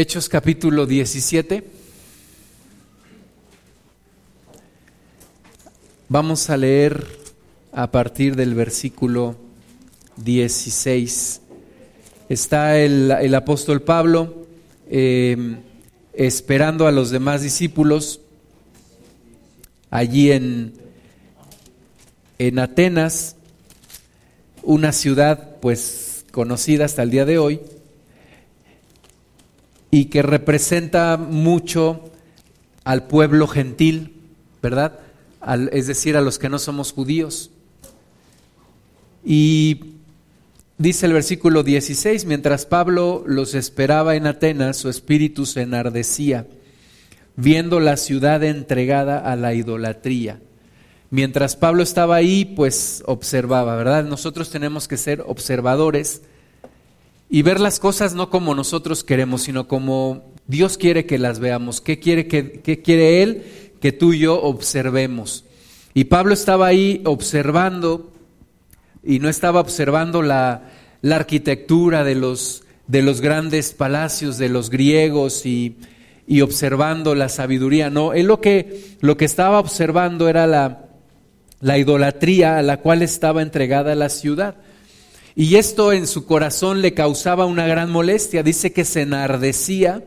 Hechos capítulo 17. Vamos a leer a partir del versículo 16. Está el, apóstol Pablo em, esperando a los demás discípulos allí en, en Atenas, una ciudad pues conocida hasta el día de hoy y que representa mucho al pueblo gentil, ¿verdad? es decir, a los que no somos judíos. Y dice el versículo 16, mientras Pablo los esperaba en Atenas, su espíritu se enardecía, viendo la ciudad entregada a la idolatría. Mientras Pablo estaba ahí, pues observaba, ¿verdad? Nosotros tenemos que ser observadores y ver las cosas no como nosotros queremos, sino como Dios quiere que las veamos. ¿Qué quiere, que, qué quiere Él? Que tú y yo observemos. Y Pablo estaba ahí observando y no estaba observando la, la arquitectura de los, de los grandes palacios de los griegos y, y observando la sabiduría. No, él lo que, lo que estaba observando era la, la idolatría a la cual estaba entregada la ciudad. Y esto en su corazón le causaba una gran molestia. Dice que se enardecía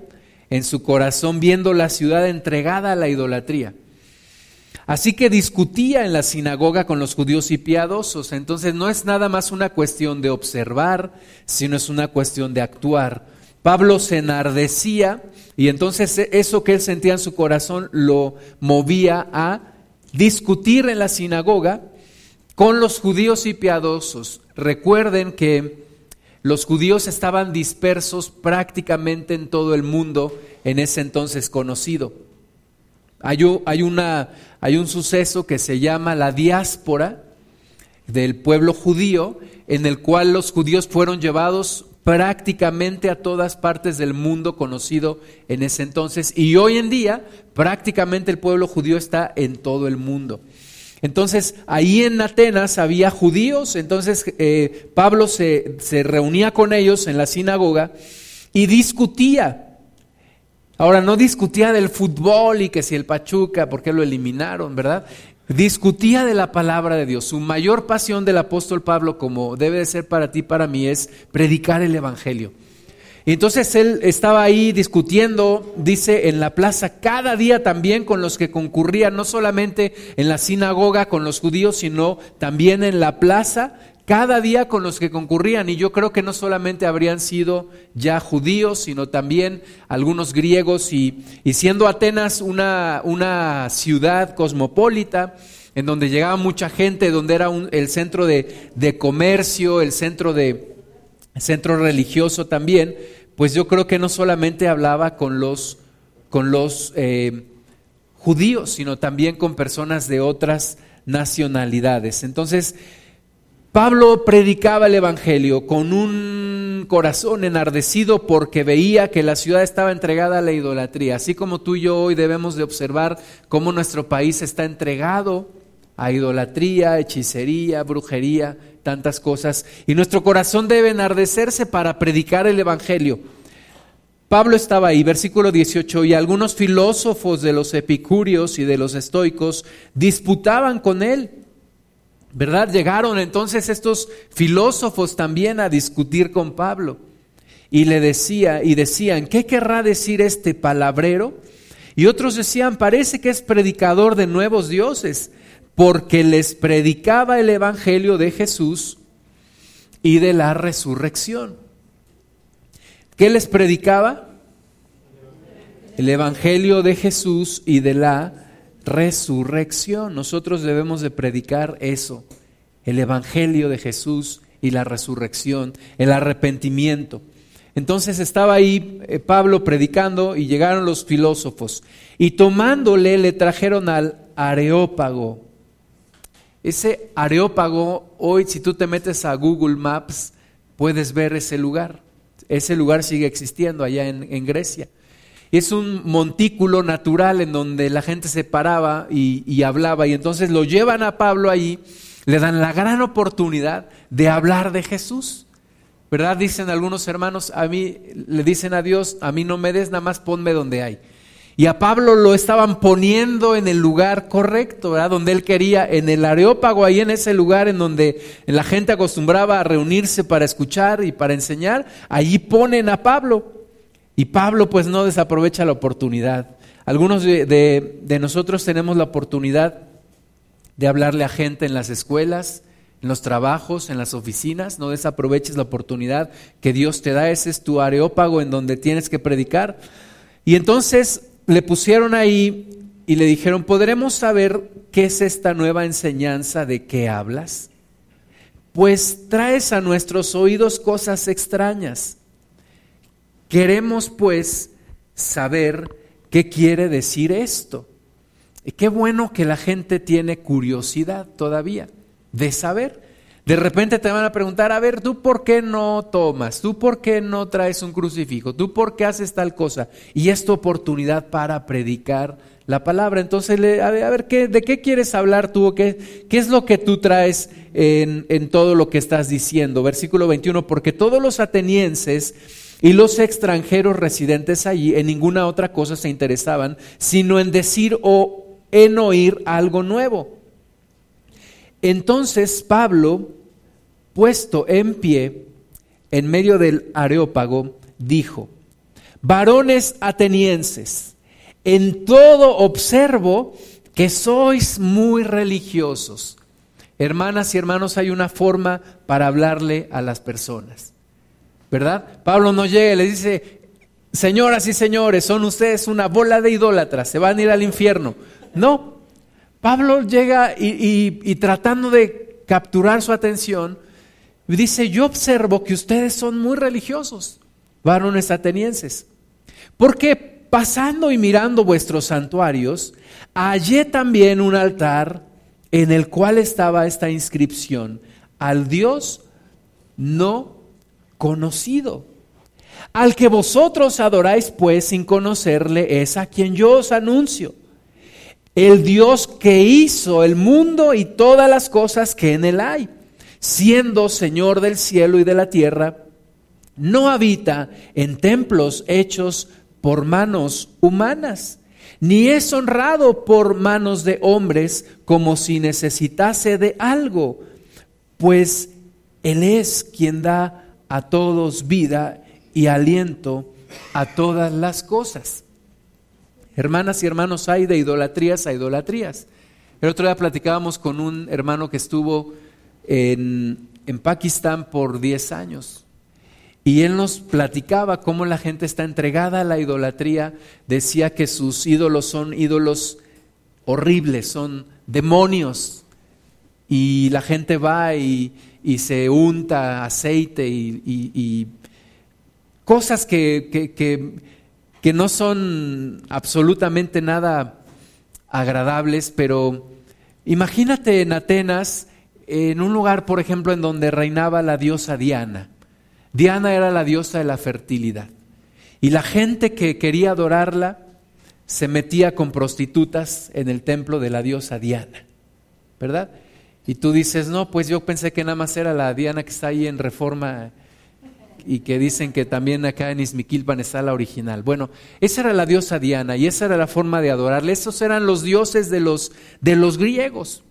en su corazón viendo la ciudad entregada a la idolatría. Así que discutía en la sinagoga con los judíos y piadosos. Entonces no es nada más una cuestión de observar, sino es una cuestión de actuar. Pablo se enardecía y entonces eso que él sentía en su corazón lo movía a discutir en la sinagoga con los judíos y piadosos. Recuerden que los judíos estaban dispersos prácticamente en todo el mundo en ese entonces conocido. Hay, una, hay un suceso que se llama la diáspora del pueblo judío, en el cual los judíos fueron llevados prácticamente a todas partes del mundo conocido en ese entonces y hoy en día prácticamente el pueblo judío está en todo el mundo. Entonces, ahí en Atenas había judíos, entonces eh, Pablo se, se reunía con ellos en la sinagoga y discutía. Ahora, no discutía del fútbol y que si el Pachuca, ¿por qué lo eliminaron, verdad? Discutía de la palabra de Dios. Su mayor pasión del apóstol Pablo, como debe de ser para ti para mí, es predicar el Evangelio. Y entonces él estaba ahí discutiendo, dice, en la plaza, cada día también con los que concurrían, no solamente en la sinagoga con los judíos, sino también en la plaza, cada día con los que concurrían. Y yo creo que no solamente habrían sido ya judíos, sino también algunos griegos, y, siendo Atenas una, una ciudad cosmopolita, en donde llegaba mucha gente, donde era el centro de, de comercio, el centro de centro religioso también, pues yo creo que no solamente hablaba con los, con los eh, judíos, sino también con personas de otras nacionalidades. Entonces, Pablo predicaba el Evangelio con un corazón enardecido porque veía que la ciudad estaba entregada a la idolatría, así como tú y yo hoy debemos de observar cómo nuestro país está entregado a idolatría, hechicería, brujería, tantas cosas. Y nuestro corazón debe enardecerse para predicar el Evangelio. Pablo estaba ahí, versículo 18, y algunos filósofos de los epicúreos y de los estoicos disputaban con él. ¿Verdad? Llegaron entonces estos filósofos también a discutir con Pablo. Y le decía, y decían, ¿qué querrá decir este palabrero? Y otros decían, parece que es predicador de nuevos dioses porque les predicaba el Evangelio de Jesús y de la resurrección. ¿Qué les predicaba? El Evangelio de Jesús y de la resurrección. Nosotros debemos de predicar eso, el Evangelio de Jesús y la resurrección, el arrepentimiento. Entonces estaba ahí eh, Pablo predicando y llegaron los filósofos y tomándole le trajeron al Areópago ese Areópago, hoy si tú te metes a Google Maps, puedes ver ese lugar. Ese lugar sigue existiendo allá en, Grecia. Es un montículo natural en donde la gente se paraba y, y hablaba y entonces lo llevan a Pablo allí, le dan la gran oportunidad de hablar de Jesús. ¿Verdad? Dicen algunos hermanos, a mí le dicen a Dios, a mí no me des, nada más ponme donde hay. Y a Pablo lo estaban poniendo en el lugar correcto, ¿verdad? Donde él quería, en el areópago, ahí en ese lugar en donde la gente acostumbraba a reunirse para escuchar y para enseñar, allí ponen a Pablo. Y Pablo pues no desaprovecha la oportunidad. Algunos de, nosotros tenemos la oportunidad de hablarle a gente en las escuelas, en los trabajos, en las oficinas. No desaproveches la oportunidad que Dios te da. Ese es tu areópago en donde tienes que predicar. Y entonces le pusieron ahí y le dijeron, ¿podremos saber qué es esta nueva enseñanza de qué hablas? Pues traes a nuestros oídos cosas extrañas. Queremos pues saber qué quiere decir esto. Y qué bueno que la gente tiene curiosidad todavía de saber. De repente te van a preguntar, a ver, ¿tú por qué no tomas? ¿Tú por qué no traes un crucifijo? ¿Tú por qué haces tal cosa? Y es tu oportunidad para predicar la palabra. Entonces, a ver, ¿qué, ¿de qué quieres hablar tú? ¿Qué, qué es lo que tú traes en, en todo lo que estás diciendo? Versículo 21, porque todos los atenienses y los extranjeros residentes allí en ninguna otra cosa se interesaban, sino en decir o en oír algo nuevo. Entonces Pablo, puesto en pie en medio del areópago, dijo, varones atenienses, en todo observo que sois muy religiosos. Hermanas y hermanos, hay una forma para hablarle a las personas, ¿verdad? Pablo no llega y le dice, señoras y señores, son ustedes una bola de idólatras, se van a ir al infierno. No, Pablo llega y, tratando de capturar su atención, dice, yo observo que ustedes son muy religiosos, varones atenienses, porque pasando y mirando vuestros santuarios, hallé también un altar en el cual estaba esta inscripción, al Dios no conocido. Al que vosotros adoráis pues sin conocerle es a quien yo os anuncio el Dios que hizo el mundo y todas las cosas que en él hay, siendo Señor del cielo y de la tierra, no habita en templos hechos por manos humanas, ni es honrado por manos de hombres como si necesitase de algo, pues Él es quien da a todos vida y aliento a todas las cosas. Hermanas y hermanos, hay de idolatrías a idolatrías. El otro día platicábamos con un hermano que estuvo en, en Pakistán por 10 años. Y él nos platicaba cómo la gente está entregada a la idolatría. Decía que sus ídolos son ídolos horribles, son demonios. Y la gente va y, se unta aceite y, cosas que, que que no son absolutamente nada agradables, pero imagínate en Atenas, en un lugar, por ejemplo, en donde reinaba la diosa Diana. Diana era la diosa de la fertilidad. Y la gente que quería adorarla se metía con prostitutas en el templo de la diosa Diana, ¿verdad? Y tú dices, no, pues yo pensé que nada más era la Diana que está ahí en reforma y que dicen que también acá en Izmiquilpan está la original. Bueno, esa era la diosa Diana y esa era la forma de adorarle. Esos eran los dioses de los, de los griegos,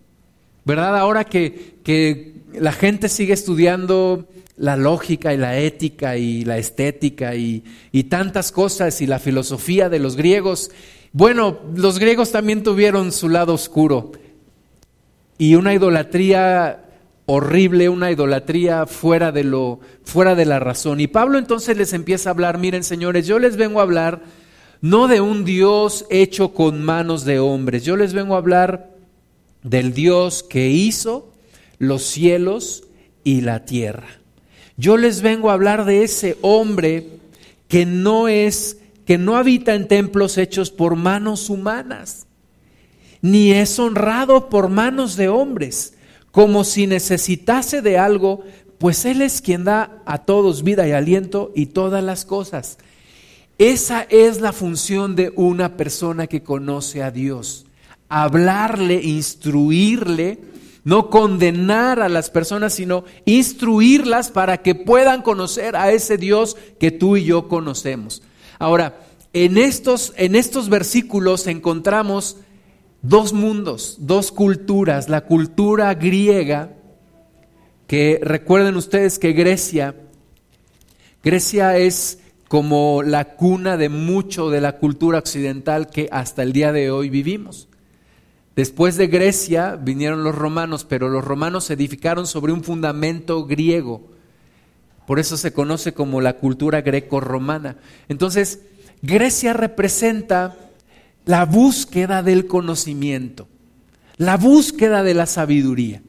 ¿verdad? Ahora que, que la gente sigue estudiando la lógica y la ética y la estética y, y tantas cosas y la filosofía de los griegos, bueno, los griegos también tuvieron su lado oscuro y una idolatría horrible, una idolatría fuera de lo fuera de la razón. Y Pablo entonces les empieza a hablar, miren señores, yo les vengo a hablar no de un Dios hecho con manos de hombres, yo les vengo a hablar del Dios que hizo los cielos y la tierra. Yo les vengo a hablar de ese hombre que no es que no habita en templos hechos por manos humanas, ni es honrado por manos de hombres como si necesitase de algo, pues Él es quien da a todos vida y aliento y todas las cosas. Esa es la función de una persona que conoce a Dios. Hablarle, instruirle no condenar a las personas, sino instruirlas para que puedan conocer a ese Dios que tú y yo conocemos. Ahora, en estos, en estos versículos encontramos dos mundos, dos culturas. La cultura griega, que recuerden ustedes que Grecia, Grecia es como la cuna de mucho de la cultura occidental que hasta el día de hoy vivimos. Después de Grecia vinieron los romanos, pero los romanos se edificaron sobre un fundamento griego. Por eso se conoce como la cultura greco-romana. Entonces, Grecia representa la búsqueda del conocimiento, la búsqueda de la sabiduría.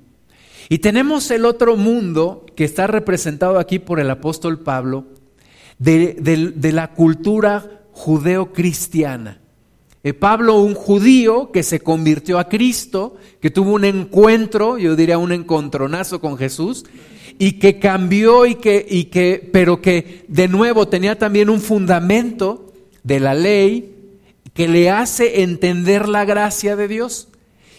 Y tenemos el otro mundo que está representado aquí por el apóstol Pablo, de, la cultura judeo-cristiana. Eh, Pablo, un judío que se convirtió a Cristo, que tuvo un encuentro, yo diría un encontronazo con Jesús, y que cambió y que, y que, pero que de nuevo tenía también un fundamento de la ley que le hace entender la gracia de Dios.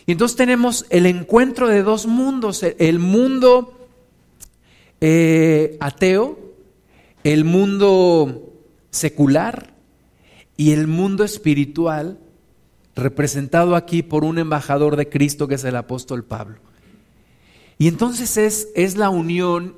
Y entonces tenemos el encuentro de dos mundos, el mundo eh, ateo, el mundo secular y el mundo espiritual, representado aquí por un embajador de Cristo que es el apóstol Pablo. Y entonces es, es la unión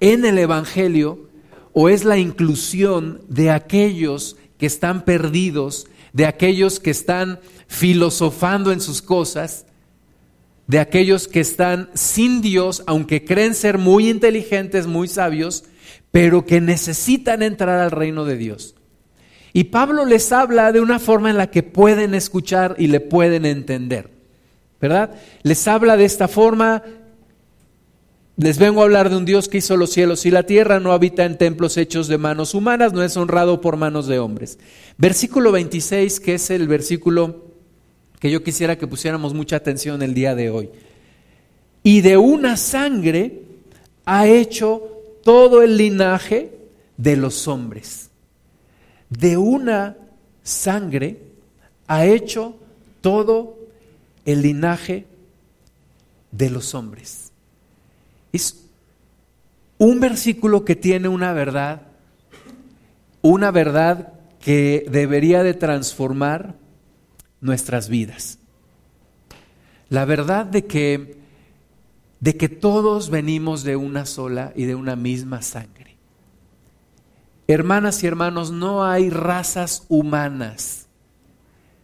en el Evangelio o es la inclusión de aquellos que están perdidos, de aquellos que están filosofando en sus cosas, de aquellos que están sin Dios, aunque creen ser muy inteligentes, muy sabios, pero que necesitan entrar al reino de Dios. Y Pablo les habla de una forma en la que pueden escuchar y le pueden entender, ¿verdad? Les habla de esta forma les vengo a hablar de un Dios que hizo los cielos y la tierra, no habita en templos hechos de manos humanas, no es honrado por manos de hombres. Versículo 26, que es el versículo que yo quisiera que pusiéramos mucha atención el día de hoy. Y de una sangre ha hecho todo el linaje de los hombres. De una sangre ha hecho todo el linaje de los hombres. Es un versículo que tiene una verdad, una verdad que debería de transformar nuestras vidas. La verdad de que, de que todos venimos de una sola y de una misma sangre. Hermanas y hermanos, no hay razas humanas.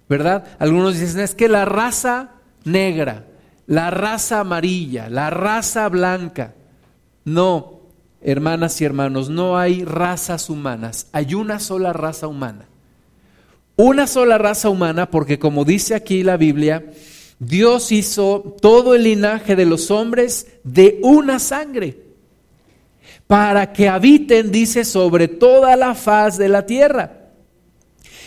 ¿Verdad? Algunos dicen, es que la raza negra, la raza amarilla, la raza blanca. No, hermanas y hermanos, no hay razas humanas, hay una sola raza humana. Una sola raza humana porque como dice aquí la Biblia, Dios hizo todo el linaje de los hombres de una sangre, para que habiten, dice, sobre toda la faz de la tierra.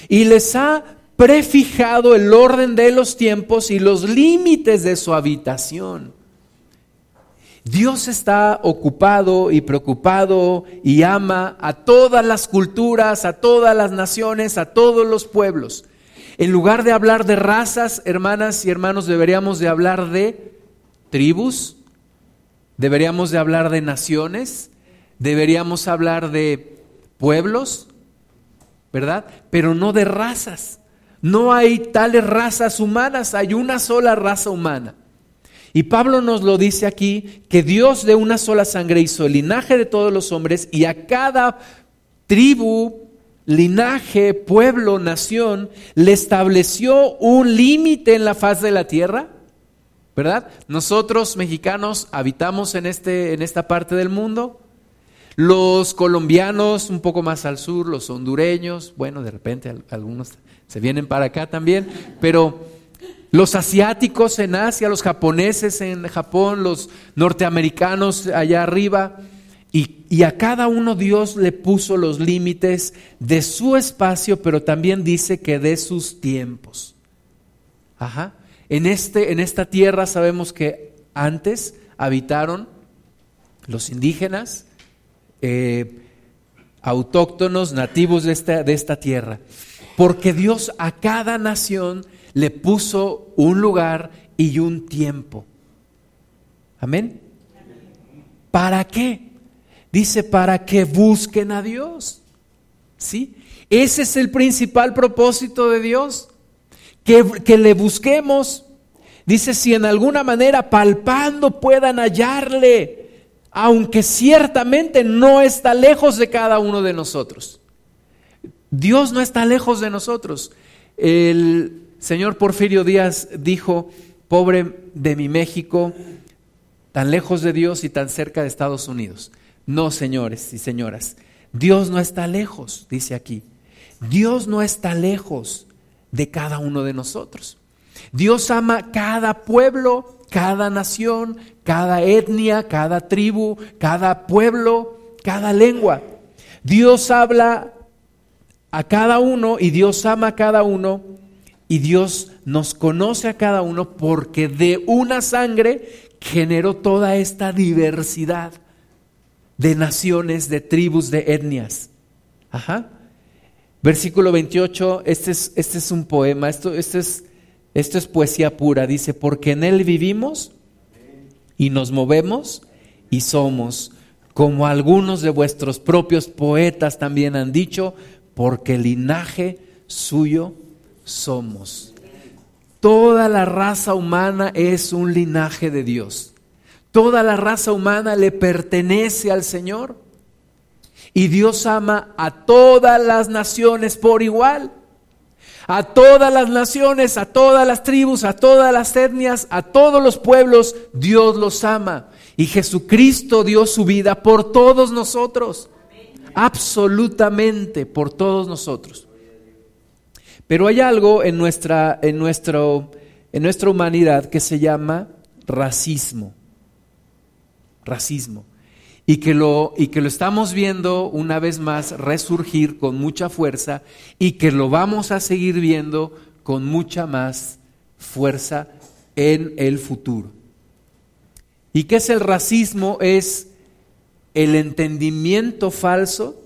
Y les ha prefijado el orden de los tiempos y los límites de su habitación. Dios está ocupado y preocupado y ama a todas las culturas, a todas las naciones, a todos los pueblos. En lugar de hablar de razas, hermanas y hermanos, deberíamos de hablar de tribus, deberíamos de hablar de naciones, deberíamos hablar de pueblos, ¿verdad? Pero no de razas. No hay tales razas humanas, hay una sola raza humana. Y Pablo nos lo dice aquí, que Dios de una sola sangre hizo el linaje de todos los hombres y a cada tribu, linaje, pueblo, nación, le estableció un límite en la faz de la tierra. ¿Verdad? Nosotros mexicanos habitamos en, este, en esta parte del mundo. Los colombianos un poco más al sur, los hondureños, bueno, de repente algunos se vienen para acá también, pero los asiáticos en Asia, los japoneses en Japón, los norteamericanos allá arriba, y, y, a cada uno Dios le puso los límites de su espacio, pero también dice que de sus tiempos. Ajá. En, este, en esta tierra sabemos que antes habitaron los indígenas, eh, autóctonos, nativos de esta, de esta tierra porque Dios a cada nación le puso un lugar y un tiempo. Amén. ¿Para qué? Dice, para que busquen a Dios. ¿Sí? Ese es el principal propósito de Dios. Que, que le busquemos. Dice, si en alguna manera palpando puedan hallarle, aunque ciertamente no está lejos de cada uno de nosotros. Dios no está lejos de nosotros. El señor Porfirio Díaz dijo, pobre de mi México, tan lejos de Dios y tan cerca de Estados Unidos. No, señores y señoras, Dios no está lejos, dice aquí. Dios no está lejos de cada uno de nosotros. Dios ama cada pueblo, cada nación, cada etnia, cada tribu, cada pueblo, cada lengua. Dios habla a cada uno y Dios ama a cada uno y Dios nos conoce a cada uno porque de una sangre generó toda esta diversidad de naciones, de tribus, de etnias. Ajá. Versículo 28, este es, este es un poema, esto, es, esto es poesía pura, dice, porque en Él vivimos y nos movemos y somos, como algunos de vuestros propios poetas también han dicho, porque linaje suyo somos. Toda la raza humana es un linaje de Dios. Toda la raza humana le pertenece al Señor. Y Dios ama a todas las naciones por igual. A todas las naciones, a todas las tribus, a todas las etnias, a todos los pueblos, Dios los ama. Y Jesucristo dio su vida por todos nosotros absolutamente por todos nosotros. Pero hay algo en nuestra, en nuestro, en nuestra humanidad que se llama racismo. Racismo. Y que, lo, y que lo estamos viendo una vez más resurgir con mucha fuerza y que lo vamos a seguir viendo con mucha más fuerza en el futuro. ¿Y qué es el racismo? Es el entendimiento falso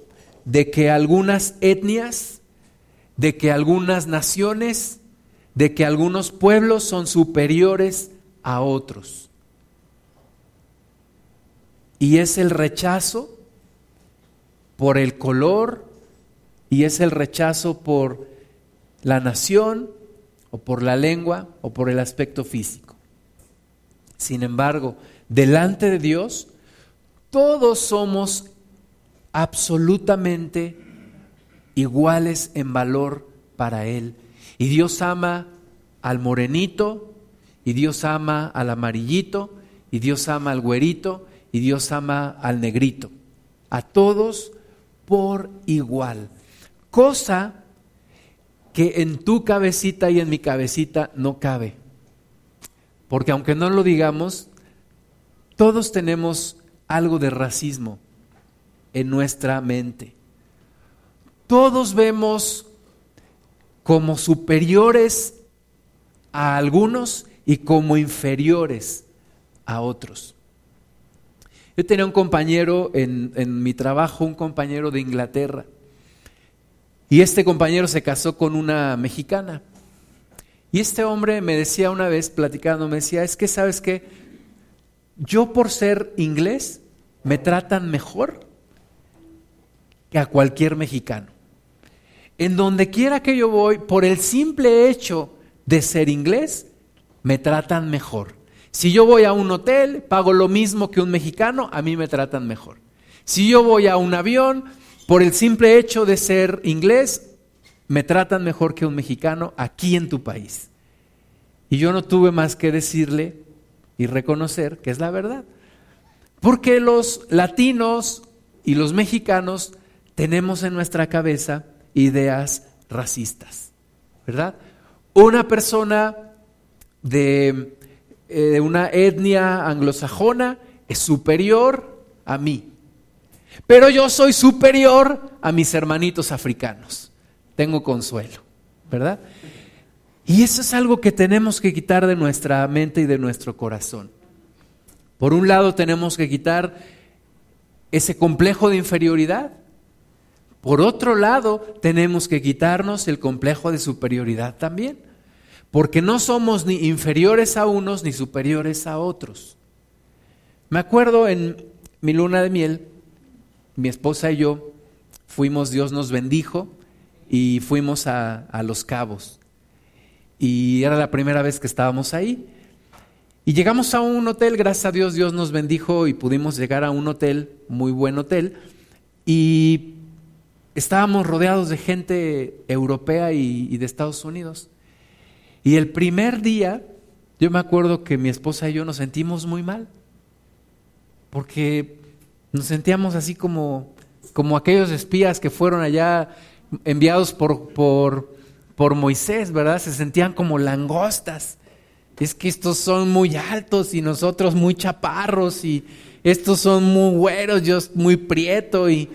de que algunas etnias, de que algunas naciones, de que algunos pueblos son superiores a otros. Y es el rechazo por el color y es el rechazo por la nación o por la lengua o por el aspecto físico. Sin embargo, delante de Dios, todos somos absolutamente iguales en valor para Él. Y Dios ama al morenito, y Dios ama al amarillito, y Dios ama al güerito, y Dios ama al negrito. A todos por igual. Cosa que en tu cabecita y en mi cabecita no cabe. Porque aunque no lo digamos, todos tenemos algo de racismo en nuestra mente. Todos vemos como superiores a algunos y como inferiores a otros. Yo tenía un compañero en, mi trabajo, un compañero de Inglaterra, y este compañero se casó con una mexicana. Y este hombre me decía una vez, platicando, me decía, es que sabes que yo por ser inglés me tratan mejor que a cualquier mexicano. En donde quiera que yo voy, por el simple hecho de ser inglés, me tratan mejor. Si yo voy a un hotel, pago lo mismo que un mexicano, a mí me tratan mejor. Si yo voy a un avión, por el simple hecho de ser inglés, me tratan mejor que un mexicano aquí en tu país. Y yo no tuve más que decirle y reconocer que es la verdad. Porque los latinos y los mexicanos tenemos en nuestra cabeza ideas racistas, ¿verdad? Una persona de, eh, una etnia anglosajona es superior a mí, pero yo soy superior a mis hermanitos africanos. Tengo consuelo, ¿verdad? Y eso es algo que tenemos que quitar de nuestra mente y de nuestro corazón. Por un lado tenemos que quitar ese complejo de inferioridad. Por otro lado tenemos que quitarnos el complejo de superioridad también. porque no somos ni inferiores a unos ni superiores a otros. Me acuerdo en mi luna de miel, mi esposa y yo fuimos, Dios nos bendijo y fuimos a, a Los Cabos. Y era la primera vez que estábamos ahí. Y llegamos a un hotel, gracias a Dios, Dios nos bendijo y pudimos llegar a un hotel, muy buen hotel, y estábamos rodeados de gente europea y, de Estados Unidos. Y el primer día, yo me acuerdo que mi esposa y yo nos sentimos muy mal, porque nos sentíamos así como, como aquellos espías que fueron allá enviados por, por, por Moisés, ¿verdad? Se sentían como langostas es que estos son muy altos y nosotros muy chaparros y estos son muy güeros, yo muy prieto y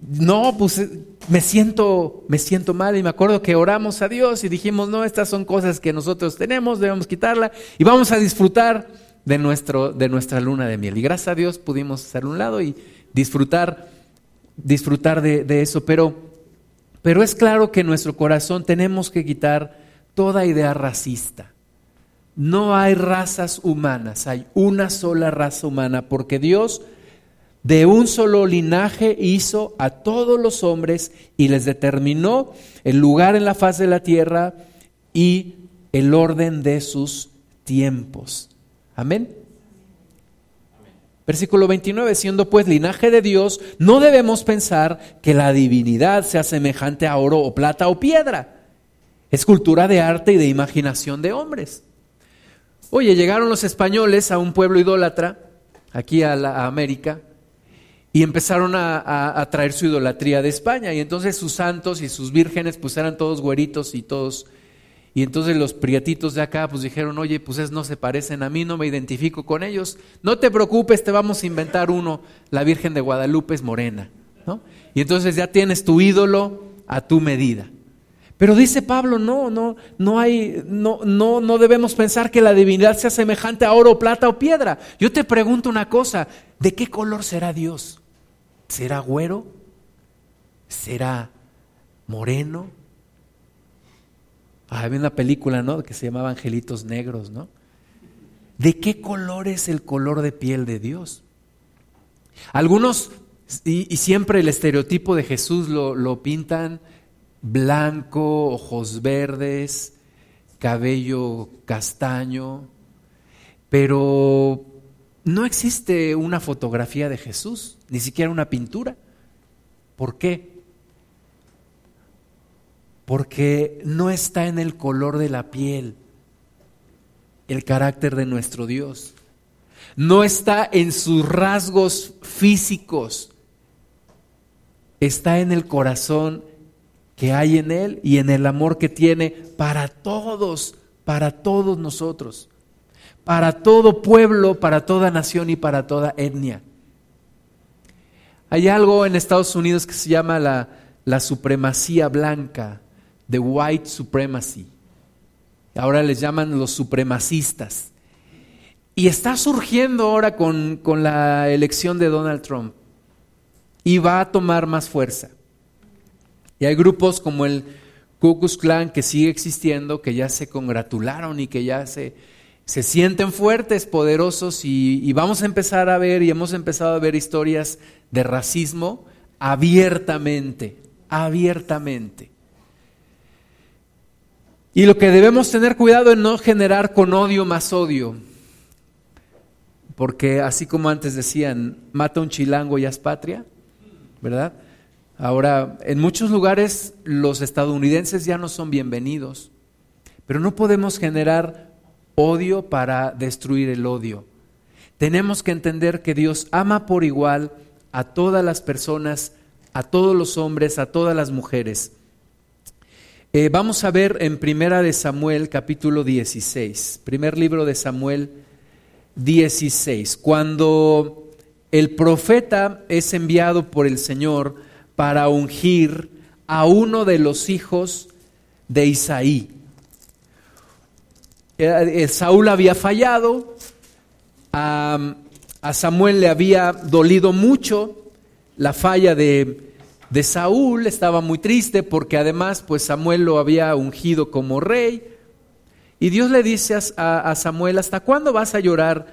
no, pues eh, me siento, me siento mal y me acuerdo que oramos a Dios y dijimos, no, estas son cosas que nosotros tenemos, debemos quitarla y vamos a disfrutar de, nuestro, de nuestra luna de miel. Y gracias a Dios pudimos hacer un lado y disfrutar, disfrutar de, de eso, pero, pero es claro que en nuestro corazón tenemos que quitar toda idea racista no hay razas humanas, hay una sola raza humana, porque Dios de un solo linaje hizo a todos los hombres y les determinó el lugar en la faz de la tierra y el orden de sus tiempos. Amén. Versículo 29, siendo pues linaje de Dios, no debemos pensar que la divinidad sea semejante a oro o plata o piedra. Es cultura de arte y de imaginación de hombres. Oye, llegaron los españoles a un pueblo idólatra, aquí a, la, América, y empezaron a, traer su idolatría de España. Y entonces sus santos y sus vírgenes pues eran todos güeritos y todos... Y entonces los prietitos de acá pues dijeron, oye, pues es, no se parecen a mí, no me identifico con ellos. No te preocupes, te vamos a inventar uno. La Virgen de Guadalupe es morena. ¿no? Y entonces ya tienes tu ídolo a tu medida. Pero dice Pablo, no, no, no hay, no, no, no debemos pensar que la divinidad sea semejante a oro, plata o piedra. Yo te pregunto una cosa, ¿de qué color será Dios? ¿Será güero? ¿Será moreno? Ah, había una película, ¿no? Que se llamaba Angelitos Negros, ¿no? ¿De qué color es el color de piel de Dios? Algunos, y, siempre el estereotipo de Jesús lo, lo pintan blanco, ojos verdes, cabello castaño, pero no existe una fotografía de Jesús, ni siquiera una pintura. ¿Por qué? Porque no está en el color de la piel el carácter de nuestro Dios. No está en sus rasgos físicos. Está en el corazón que hay en Él y en el amor que tiene para todos, para todos nosotros, para todo pueblo, para toda nación y para toda etnia. Hay algo en Estados Unidos que se llama la, la supremacía blanca, the white supremacy. Ahora les llaman los supremacistas. Y está surgiendo ahora con, con la elección de Donald Trump. Y va a tomar más fuerza. Y hay grupos como el Ku Klux Klan que sigue existiendo, que ya se congratularon y que ya se, se sienten fuertes, poderosos y, y vamos a empezar a ver y hemos empezado a ver historias de racismo abiertamente, abiertamente. Y lo que debemos tener cuidado es no generar con odio más odio. Porque así como antes decían, mata un chilango y haz patria, ¿verdad? Ahora, en muchos lugares los estadounidenses ya no son bienvenidos, pero no podemos generar odio para destruir el odio. Tenemos que entender que Dios ama por igual a todas las personas, a todos los hombres, a todas las mujeres. Eh, vamos a ver en Primera de Samuel capítulo 16, primer libro de Samuel 16, cuando el profeta es enviado por el Señor para ungir a uno de los hijos de Isaí. Eh, eh, Saúl había fallado, a, Samuel le había dolido mucho la falla de, de Saúl, estaba muy triste porque además pues Samuel lo había ungido como rey. Y Dios le dice a, Samuel, ¿hasta cuándo vas a llorar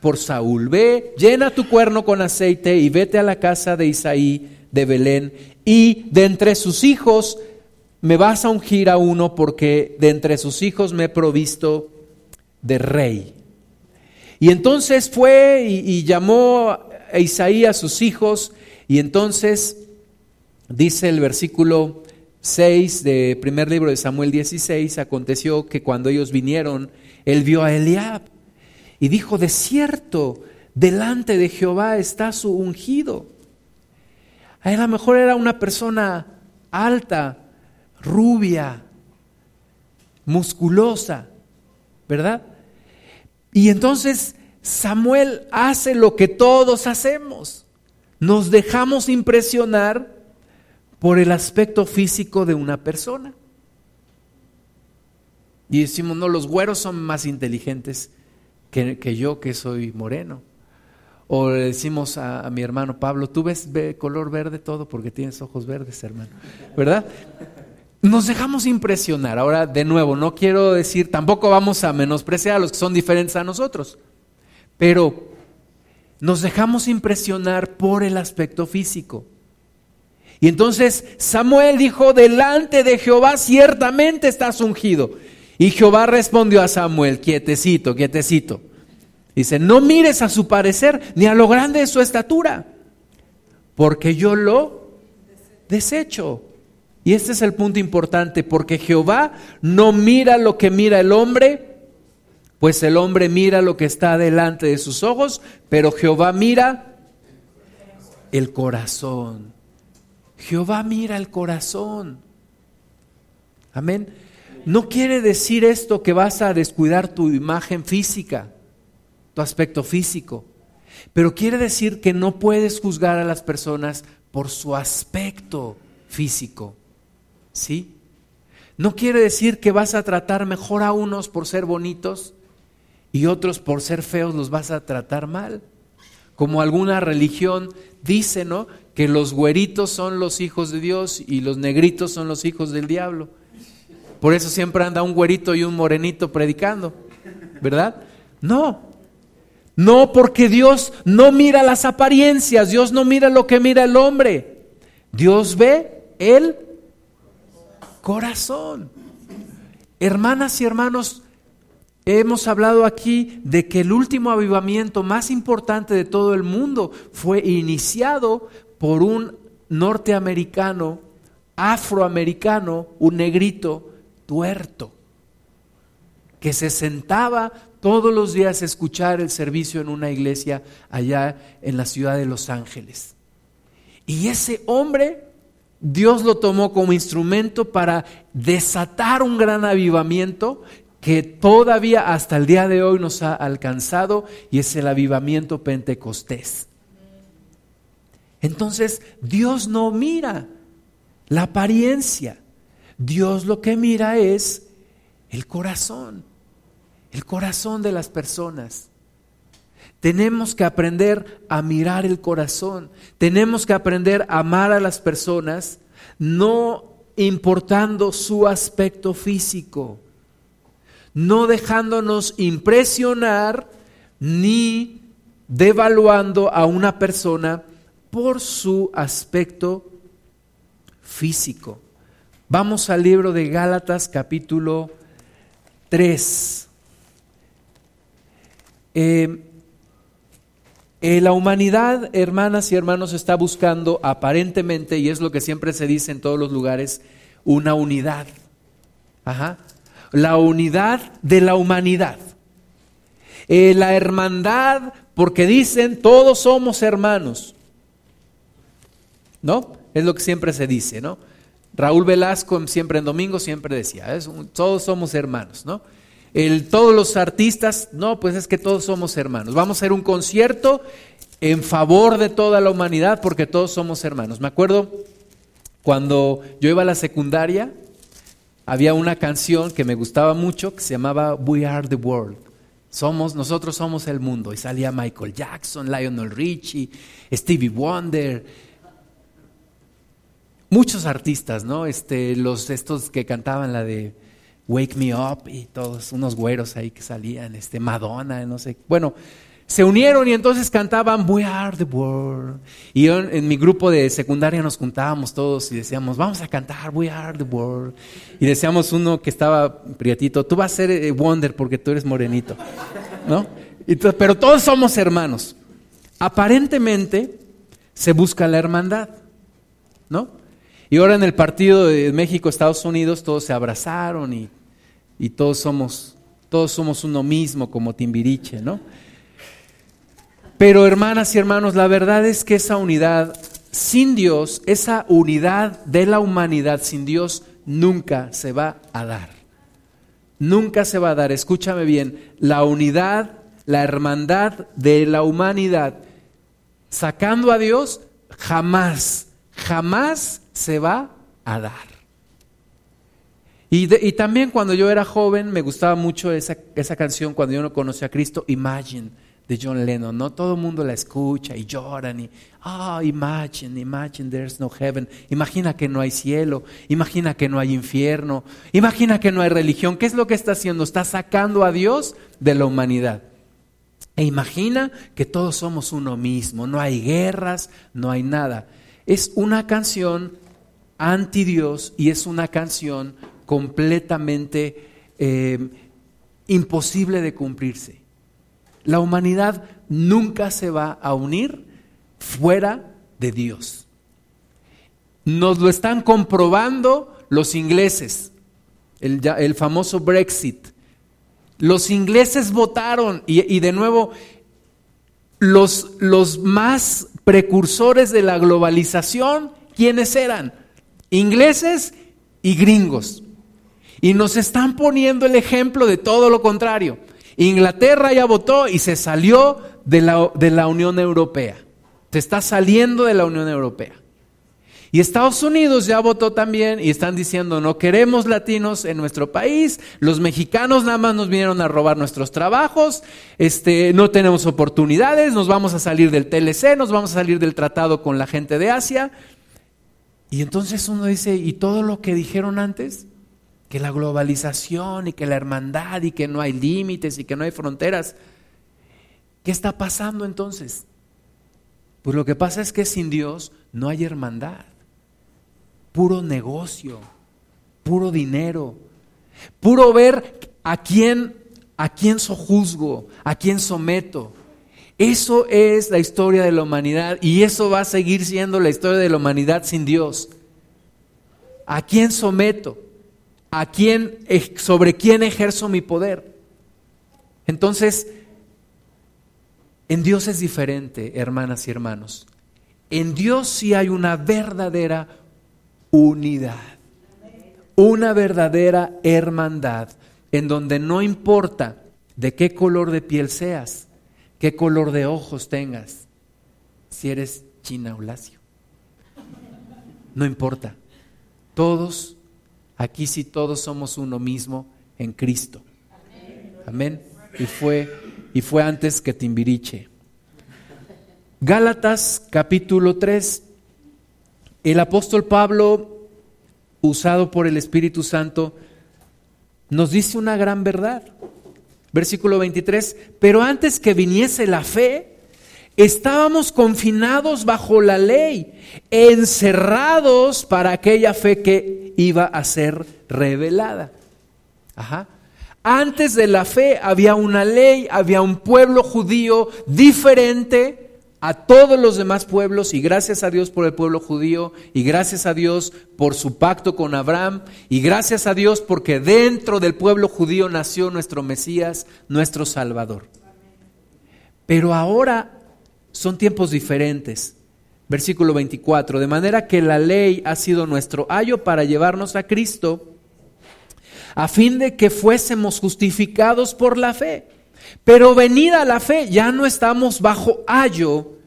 por Saúl? Ve, llena tu cuerno con aceite y vete a la casa de Isaí de Belén y de entre sus hijos me vas a ungir a uno porque de entre sus hijos me he provisto de rey. Y entonces fue y, llamó a Isaí a sus hijos y entonces dice el versículo 6 de primer libro de Samuel 16, aconteció que cuando ellos vinieron, él vio a Eliab y dijo, de cierto, delante de Jehová está su ungido. A lo mejor era una persona alta, rubia, musculosa, ¿verdad? Y entonces Samuel hace lo que todos hacemos. Nos dejamos impresionar por el aspecto físico de una persona. Y decimos, no, los güeros son más inteligentes que, yo que soy moreno. O le decimos a, mi hermano Pablo, tú ves color verde todo porque tienes ojos verdes, hermano. ¿Verdad? Nos dejamos impresionar. Ahora, de nuevo, no quiero decir, tampoco vamos a menospreciar a los que son diferentes a nosotros, pero nos dejamos impresionar por el aspecto físico. Y entonces Samuel dijo, delante de Jehová ciertamente estás ungido. Y Jehová respondió a Samuel, quietecito, quietecito. Dice, no mires a su parecer ni a lo grande de su estatura, porque yo lo desecho. Y este es el punto importante, porque Jehová no mira lo que mira el hombre, pues el hombre mira lo que está delante de sus ojos, pero Jehová mira el corazón. Jehová mira el corazón. Amén. No quiere decir esto que vas a descuidar tu imagen física, tu aspecto físico, pero quiere decir que no puedes juzgar a las personas por su aspecto físico. ¿Sí? No quiere decir que vas a tratar mejor a unos por ser bonitos y otros por ser feos los vas a tratar mal. Como alguna religión dice, ¿no? Que los güeritos son los hijos de Dios y los negritos son los hijos del diablo. Por eso siempre anda un güerito y un morenito predicando, ¿verdad? No, no porque Dios no mira las apariencias, Dios no mira lo que mira el hombre. Dios ve el corazón. Hermanas y hermanos, hemos hablado aquí de que el último avivamiento más importante de todo el mundo fue iniciado por un norteamericano, afroamericano, un negrito tuerto, que se sentaba todos los días escuchar el servicio en una iglesia allá en la ciudad de Los Ángeles. Y ese hombre Dios lo tomó como instrumento para desatar un gran avivamiento que todavía hasta el día de hoy nos ha alcanzado y es el avivamiento pentecostés. Entonces, Dios no mira la apariencia. Dios lo que mira es el corazón, el corazón de las personas. Tenemos que aprender a mirar el corazón. Tenemos que aprender a amar a las personas, no importando su aspecto físico, no dejándonos impresionar ni devaluando a una persona por su aspecto físico. Vamos al libro de Gálatas capítulo 3. Eh, la humanidad, hermanas y hermanos, está buscando aparentemente, y es lo que siempre se dice en todos los lugares, una unidad. Ajá. La unidad de la humanidad. Eh, la hermandad, porque dicen todos somos hermanos. ¿No? Es lo que siempre se dice, ¿no? Raúl Velasco siempre en domingo siempre decía, todos somos hermanos, ¿no? El, todos los artistas, no, pues es que todos somos hermanos. Vamos a hacer un concierto en favor de toda la humanidad porque todos somos hermanos. Me acuerdo cuando yo iba a la secundaria, había una canción que me gustaba mucho que se llamaba We Are the World. Somos, nosotros somos el mundo. Y salía Michael Jackson, Lionel Richie, Stevie Wonder, muchos artistas, ¿no? Este, los estos que cantaban la de Wake Me Up y todos unos güeros ahí que salían, este, Madonna, no sé. Bueno, se unieron y entonces cantaban We Are the World. Y yo, en mi grupo de secundaria nos juntábamos todos y decíamos, vamos a cantar We Are the World. Y decíamos uno que estaba prietito, tú vas a ser eh, Wonder porque tú eres morenito. ¿No? pero todos somos hermanos. Aparentemente se busca la hermandad. ¿No? Y ahora en el partido de México-Estados Unidos todos se abrazaron y, y todos somos todos somos uno mismo como Timbiriche, ¿no? Pero hermanas y hermanos, la verdad es que esa unidad sin Dios, esa unidad de la humanidad sin Dios, nunca se va a dar. Nunca se va a dar. Escúchame bien, la unidad, la hermandad de la humanidad, sacando a Dios, jamás, jamás se va a dar. Y, también cuando yo era joven me gustaba mucho esa, esa canción, cuando yo no conocía a Cristo, Imagine de John Lennon, ¿no? Todo el mundo la escucha y lloran y, ah, imagine, imagine there's no heaven. Imagina que no hay cielo, imagina que no hay infierno, imagina que no hay religión. ¿Qué es lo que está haciendo? Está sacando a Dios de la humanidad. E imagina que todos somos uno mismo, no hay guerras, no hay nada. Es una canción anti Dios y es una canción completamente eh, imposible de cumplirse. La humanidad nunca se va a unir fuera de Dios. Nos lo están comprobando los ingleses, el, famoso Brexit. Los ingleses votaron y, de nuevo los, los más precursores de la globalización, ¿quiénes eran? Ingleses y gringos. Y nos están poniendo el ejemplo de todo lo contrario. Inglaterra ya votó y se salió de la, de la Unión Europea. Se está saliendo de la Unión Europea. Y Estados Unidos ya votó también y están diciendo, no queremos latinos en nuestro país, los mexicanos nada más nos vinieron a robar nuestros trabajos, este, no tenemos oportunidades, nos vamos a salir del TLC, nos vamos a salir del tratado con la gente de Asia. Y entonces uno dice, ¿y todo lo que dijeron antes? Que la globalización y que la hermandad y que no hay límites y que no hay fronteras. ¿Qué está pasando entonces? Pues lo que pasa es que sin Dios no hay hermandad. Puro negocio, puro dinero, puro ver a quién a quién sojuzgo, a quién someto. Eso es la historia de la humanidad y eso va a seguir siendo la historia de la humanidad sin Dios. ¿A quién someto? A quién, sobre quién ejerzo mi poder. Entonces, en Dios es diferente, hermanas y hermanos. En Dios sí hay una verdadera unidad, una verdadera hermandad, en donde no importa de qué color de piel seas, qué color de ojos tengas, si eres china o lacio. No importa. Todos Aquí sí todos somos uno mismo en Cristo. Amén. Y fue, y fue antes que Timbiriche. Gálatas capítulo 3. El apóstol Pablo, usado por el Espíritu Santo, nos dice una gran verdad. Versículo 23, pero antes que viniese la fe, Estábamos confinados bajo la ley, encerrados para aquella fe que iba a ser revelada. Ajá. Antes de la fe había una ley, había un pueblo judío diferente a todos los demás pueblos y gracias a Dios por el pueblo judío y gracias a Dios por su pacto con Abraham y gracias a Dios porque dentro del pueblo judío nació nuestro Mesías, nuestro Salvador. Pero ahora son tiempos diferentes. Versículo 24, de manera que la ley ha sido nuestro ayo para llevarnos a Cristo, a fin de que fuésemos justificados por la fe. Pero venida la fe, ya no estamos bajo ayo,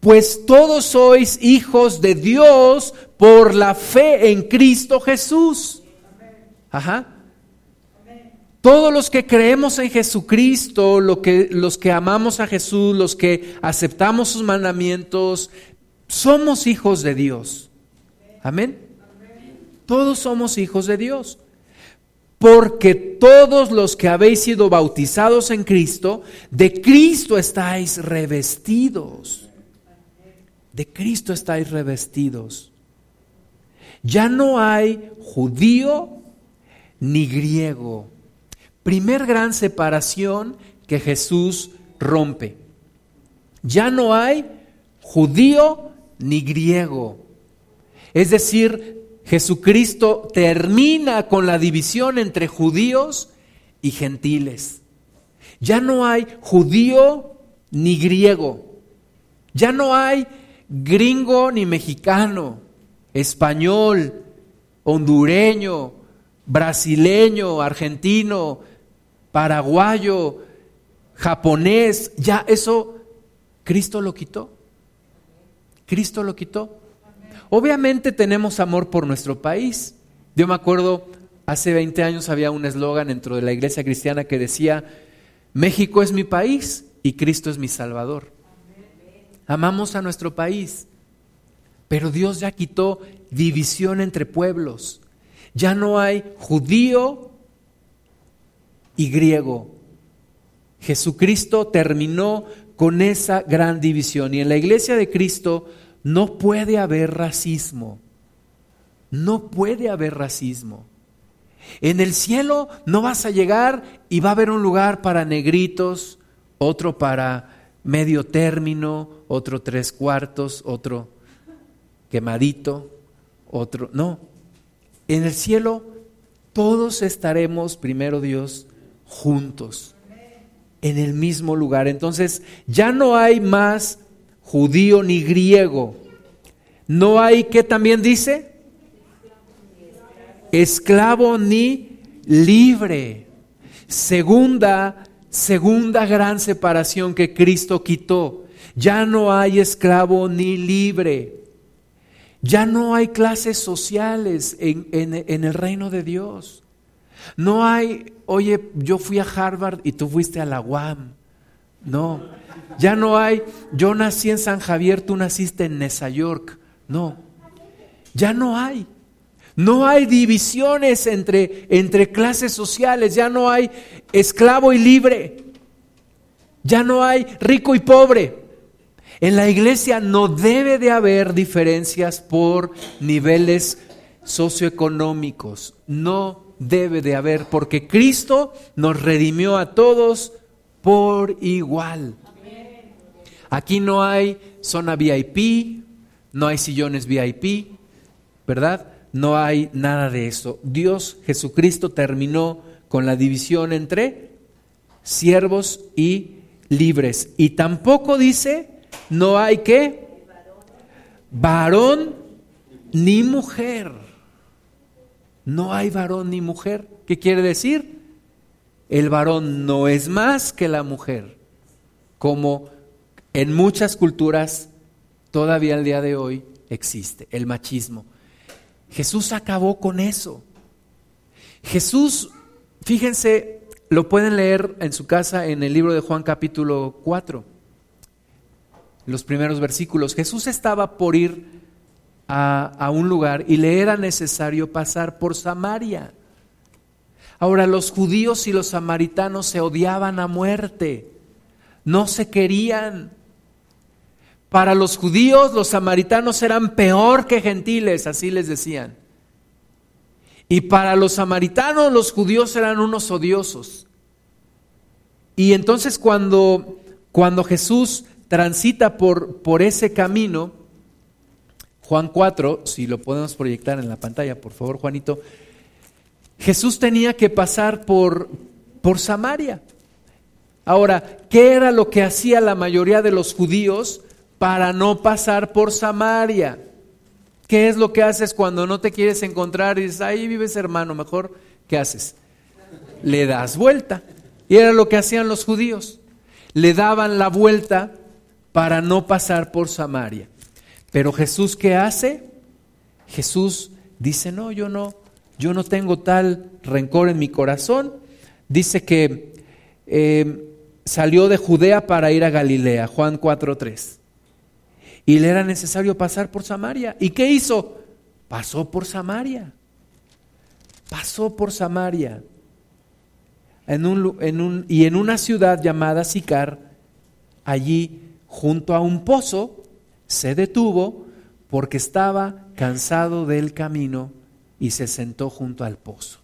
pues todos sois hijos de Dios por la fe en Cristo Jesús. Ajá. Todos los que creemos en Jesucristo, que, los que amamos a Jesús, los que aceptamos sus mandamientos, somos hijos de Dios. Amén. Todos somos hijos de Dios. porque todos los que habéis sido bautizados en Cristo, de Cristo estáis revestidos. De Cristo estáis revestidos. Ya no hay judío ni griego. Primer gran separación que Jesús rompe. Ya no hay judío ni griego. Es decir, Jesucristo termina con la división entre judíos y gentiles. Ya no hay judío ni griego. Ya no hay gringo ni mexicano, español, hondureño, brasileño, argentino, paraguayo, japonés. Ya eso Cristo lo quitó. Cristo lo quitó. Obviamente tenemos amor por nuestro país. Yo me acuerdo, hace 20 años había un eslogan dentro de la iglesia cristiana que decía, México es mi país y Cristo es mi Salvador. Amamos a nuestro país, pero Dios ya quitó división entre pueblos. Ya no hay judío y griego. Jesucristo terminó con esa gran división y en la iglesia de Cristo no puede haber racismo. No puede haber racismo. En el cielo no vas a llegar y va a haber un lugar para negritos, otro para medio término, otro tres cuartos, otro quemadito, otro... No, en el cielo todos estaremos, primero Dios, juntos, en el mismo lugar. Entonces ya no hay más judío ni griego. No hay que también dice esclavo ni libre. Segunda, segunda gran separación que Cristo quitó. Ya no hay esclavo ni libre. Ya no hay clases sociales en, en el reino de Dios. No hay, oye, yo fui a Harvard y tú fuiste a la UAM. No, ya no hay, yo nací en San Javier, tú naciste en Nueva York. No, ya no hay. No hay divisiones entre, entre clases sociales, ya no hay esclavo y libre, ya no hay rico y pobre. En la iglesia no debe de haber diferencias por niveles socioeconómicos, no debe de haber, porque Cristo nos redimió a todos por igual. Aquí no hay zona VIP, no hay sillones VIP, ¿verdad? No hay nada de eso. Dios, Jesucristo, terminó con la división entre siervos y libres. Y tampoco dice, no hay que varón ni mujer. No hay varón ni mujer. ¿Qué quiere decir? El varón no es más que la mujer, como en muchas culturas todavía al día de hoy existe, el machismo. Jesús acabó con eso. Jesús, fíjense, lo pueden leer en su casa en el libro de Juan capítulo 4, los primeros versículos. Jesús estaba por ir a, a un lugar y le era necesario pasar por Samaria. Ahora los judíos y los samaritanos se odiaban a muerte, no se querían. Para los judíos los samaritanos eran peor que gentiles, así les decían. Y para los samaritanos los judíos eran unos odiosos. Y entonces cuando, cuando Jesús transita por, por ese camino, Juan 4, si lo podemos proyectar en la pantalla, por favor, Juanito, Jesús tenía que pasar por, por Samaria. Ahora, ¿qué era lo que hacía la mayoría de los judíos? para no pasar por Samaria. ¿Qué es lo que haces cuando no te quieres encontrar y dices, ahí vives hermano, mejor, ¿qué haces? Le das vuelta. Y era lo que hacían los judíos. Le daban la vuelta para no pasar por Samaria. Pero Jesús, ¿qué hace? Jesús dice, no, yo no, yo no tengo tal rencor en mi corazón. Dice que eh, salió de Judea para ir a Galilea, Juan 4.3 y le era necesario pasar por Samaria. ¿Y qué hizo? Pasó por Samaria. Pasó por Samaria. en un, en un, y en una ciudad llamada Sicar, allí junto a un pozo, se detuvo porque estaba cansado del camino y se sentó junto al pozo.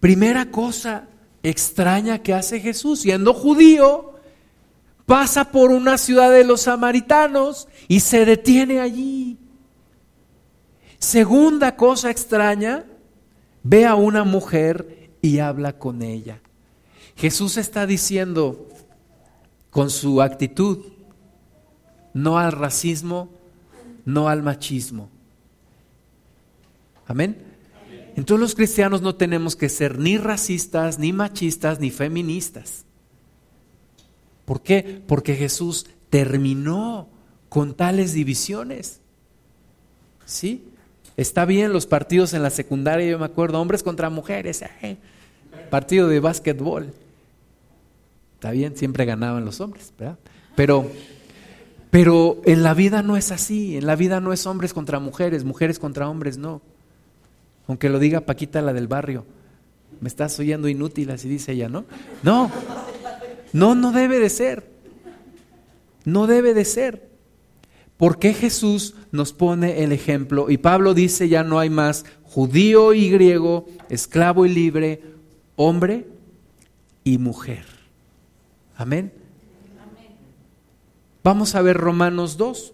Primera cosa extraña que hace Jesús, siendo judío, pasa por una ciudad de los samaritanos y se detiene allí. Segunda cosa extraña, ve a una mujer y habla con ella. Jesús está diciendo con su actitud, no al racismo, no al machismo. Amén. Entonces los cristianos no tenemos que ser ni racistas, ni machistas, ni feministas. ¿Por qué? Porque Jesús terminó con tales divisiones. ¿Sí? Está bien los partidos en la secundaria, yo me acuerdo, hombres contra mujeres, eh, partido de básquetbol. Está bien, siempre ganaban los hombres, ¿verdad? Pero pero en la vida no es así, en la vida no es hombres contra mujeres, mujeres contra hombres, no. Aunque lo diga Paquita la del barrio, me estás oyendo inútil, así dice ella, ¿no? No, no, no debe de ser, no debe de ser. ¿Por qué Jesús nos pone el ejemplo? Y Pablo dice, ya no hay más judío y griego, esclavo y libre, hombre y mujer. Amén. Vamos a ver Romanos 2.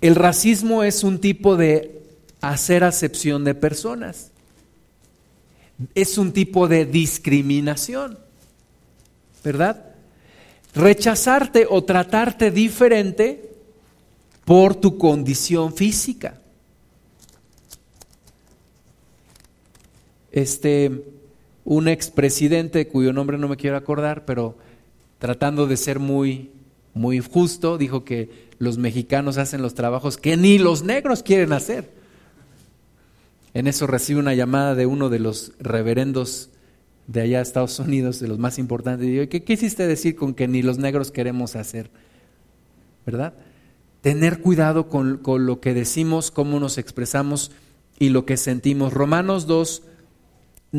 El racismo es un tipo de hacer acepción de personas. Es un tipo de discriminación, ¿verdad? Rechazarte o tratarte diferente por tu condición física. Este, un expresidente cuyo nombre no me quiero acordar, pero tratando de ser muy, muy justo, dijo que los mexicanos hacen los trabajos que ni los negros quieren hacer. En eso recibe una llamada de uno de los reverendos de allá de Estados Unidos, de los más importantes. Y digo, ¿qué quisiste decir con que ni los negros queremos hacer? ¿Verdad? Tener cuidado con, con lo que decimos, cómo nos expresamos y lo que sentimos. Romanos 2,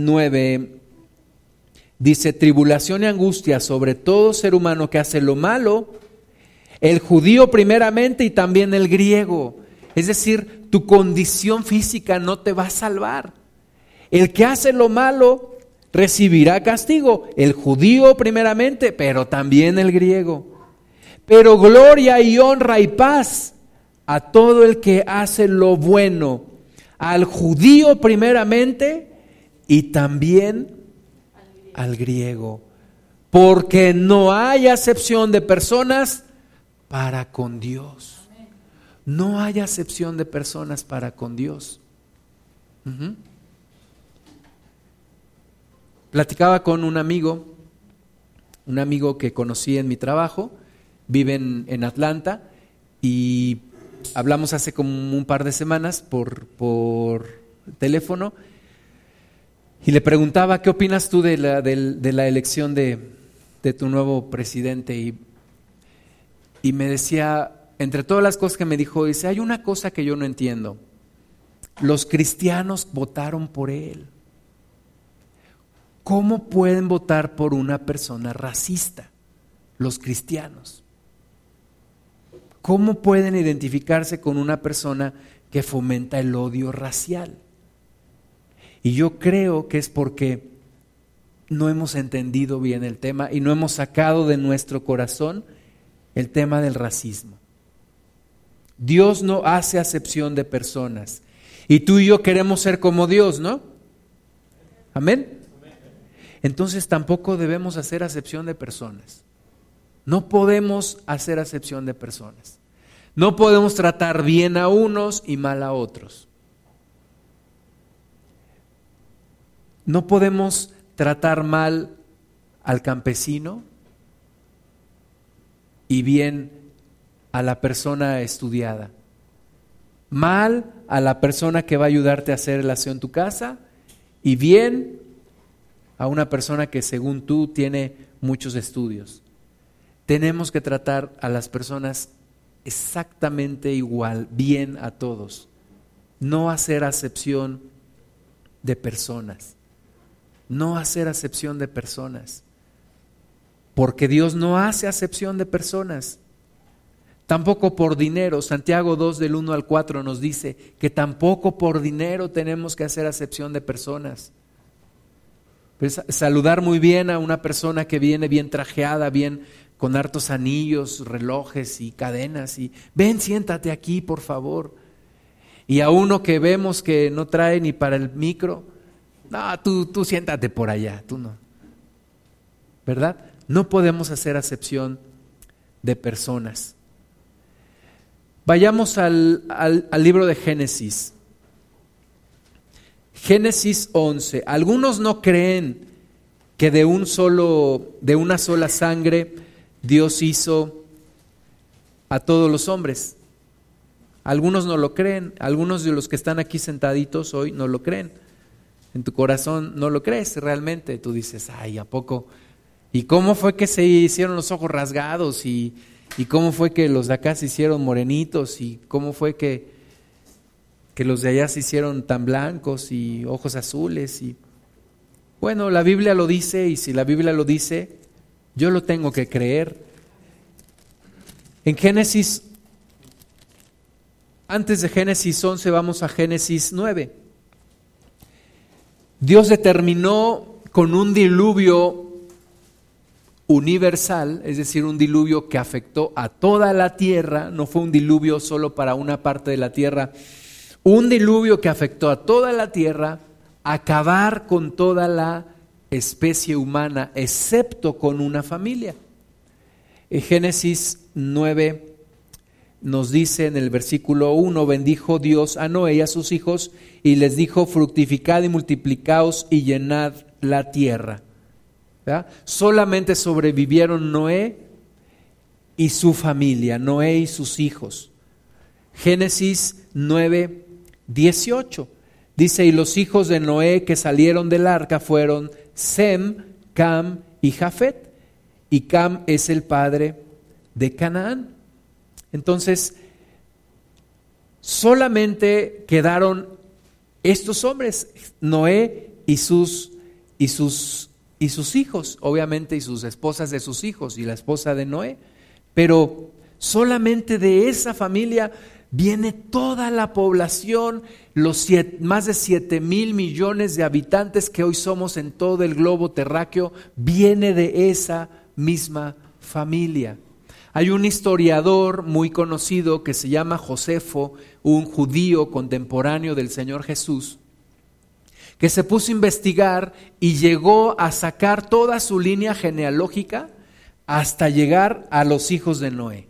9 dice tribulación y angustia sobre todo ser humano que hace lo malo, el judío primeramente y también el griego. Es decir, tu condición física no te va a salvar. El que hace lo malo recibirá castigo, el judío primeramente, pero también el griego. Pero gloria y honra y paz a todo el que hace lo bueno, al judío primeramente y también al griego, porque no hay acepción de personas para con Dios. No hay acepción de personas para con Dios. Platicaba con un amigo, un amigo que conocí en mi trabajo, vive en, en Atlanta, y hablamos hace como un par de semanas por, por teléfono y le preguntaba, ¿qué opinas tú de la, de, la elección de, de, tu nuevo presidente? Y, y me decía, entre todas las cosas que me dijo, dice, hay una cosa que yo no entiendo. Los cristianos votaron por él. ¿Cómo pueden votar por una persona racista? Los cristianos. ¿Cómo pueden identificarse con una persona que fomenta el odio racial? Y yo creo que es porque no hemos entendido bien el tema y no hemos sacado de nuestro corazón el tema del racismo. Dios no hace acepción de personas. Y tú y yo queremos ser como Dios, ¿no? Amén. Entonces tampoco debemos hacer acepción de personas. No podemos hacer acepción de personas. No podemos tratar bien a unos y mal a otros. No podemos tratar mal al campesino y bien a la persona estudiada. Mal a la persona que va a ayudarte a hacer el aseo en tu casa y bien a una persona que según tú tiene muchos estudios. Tenemos que tratar a las personas exactamente igual, bien a todos. No hacer acepción de personas. No hacer acepción de personas. Porque Dios no hace acepción de personas. Tampoco por dinero. Santiago 2 del 1 al 4 nos dice que tampoco por dinero tenemos que hacer acepción de personas. Pues, saludar muy bien a una persona que viene bien trajeada, bien con hartos anillos, relojes y cadenas y ven, siéntate aquí, por favor. Y a uno que vemos que no trae ni para el micro, no, tú, tú siéntate por allá, tú no. ¿Verdad? No podemos hacer acepción de personas. Vayamos al, al, al libro de Génesis. Génesis 11. Algunos no creen que de un solo de una sola sangre Dios hizo a todos los hombres. Algunos no lo creen, algunos de los que están aquí sentaditos hoy no lo creen. En tu corazón no lo crees realmente. Tú dices, ay, ¿a poco? ¿Y cómo fue que se hicieron los ojos rasgados? ¿Y, y cómo fue que los de acá se hicieron morenitos? ¿Y cómo fue que, que los de allá se hicieron tan blancos y ojos azules? Y bueno, la Biblia lo dice y si la Biblia lo dice, yo lo tengo que creer. En Génesis, antes de Génesis 11, vamos a Génesis 9. Dios determinó con un diluvio universal, es decir, un diluvio que afectó a toda la tierra, no fue un diluvio solo para una parte de la tierra, un diluvio que afectó a toda la tierra, acabar con toda la especie humana, excepto con una familia. Génesis 9 nos dice en el versículo 1, bendijo Dios a Noé y a sus hijos y les dijo, fructificad y multiplicaos y llenad la tierra. Solamente sobrevivieron Noé y su familia, Noé y sus hijos. Génesis 9, 18. Dice, y los hijos de Noé que salieron del arca fueron Sem, Cam y Jafet. Y Cam es el padre de Canaán. Entonces, solamente quedaron estos hombres, Noé y sus, y sus, y sus hijos, obviamente, y sus esposas de sus hijos y la esposa de Noé. Pero solamente de esa familia viene toda la población, los más de 7 mil millones de habitantes que hoy somos en todo el globo terráqueo, viene de esa misma familia. Hay un historiador muy conocido que se llama Josefo, un judío contemporáneo del Señor Jesús, que se puso a investigar y llegó a sacar toda su línea genealógica hasta llegar a los hijos de Noé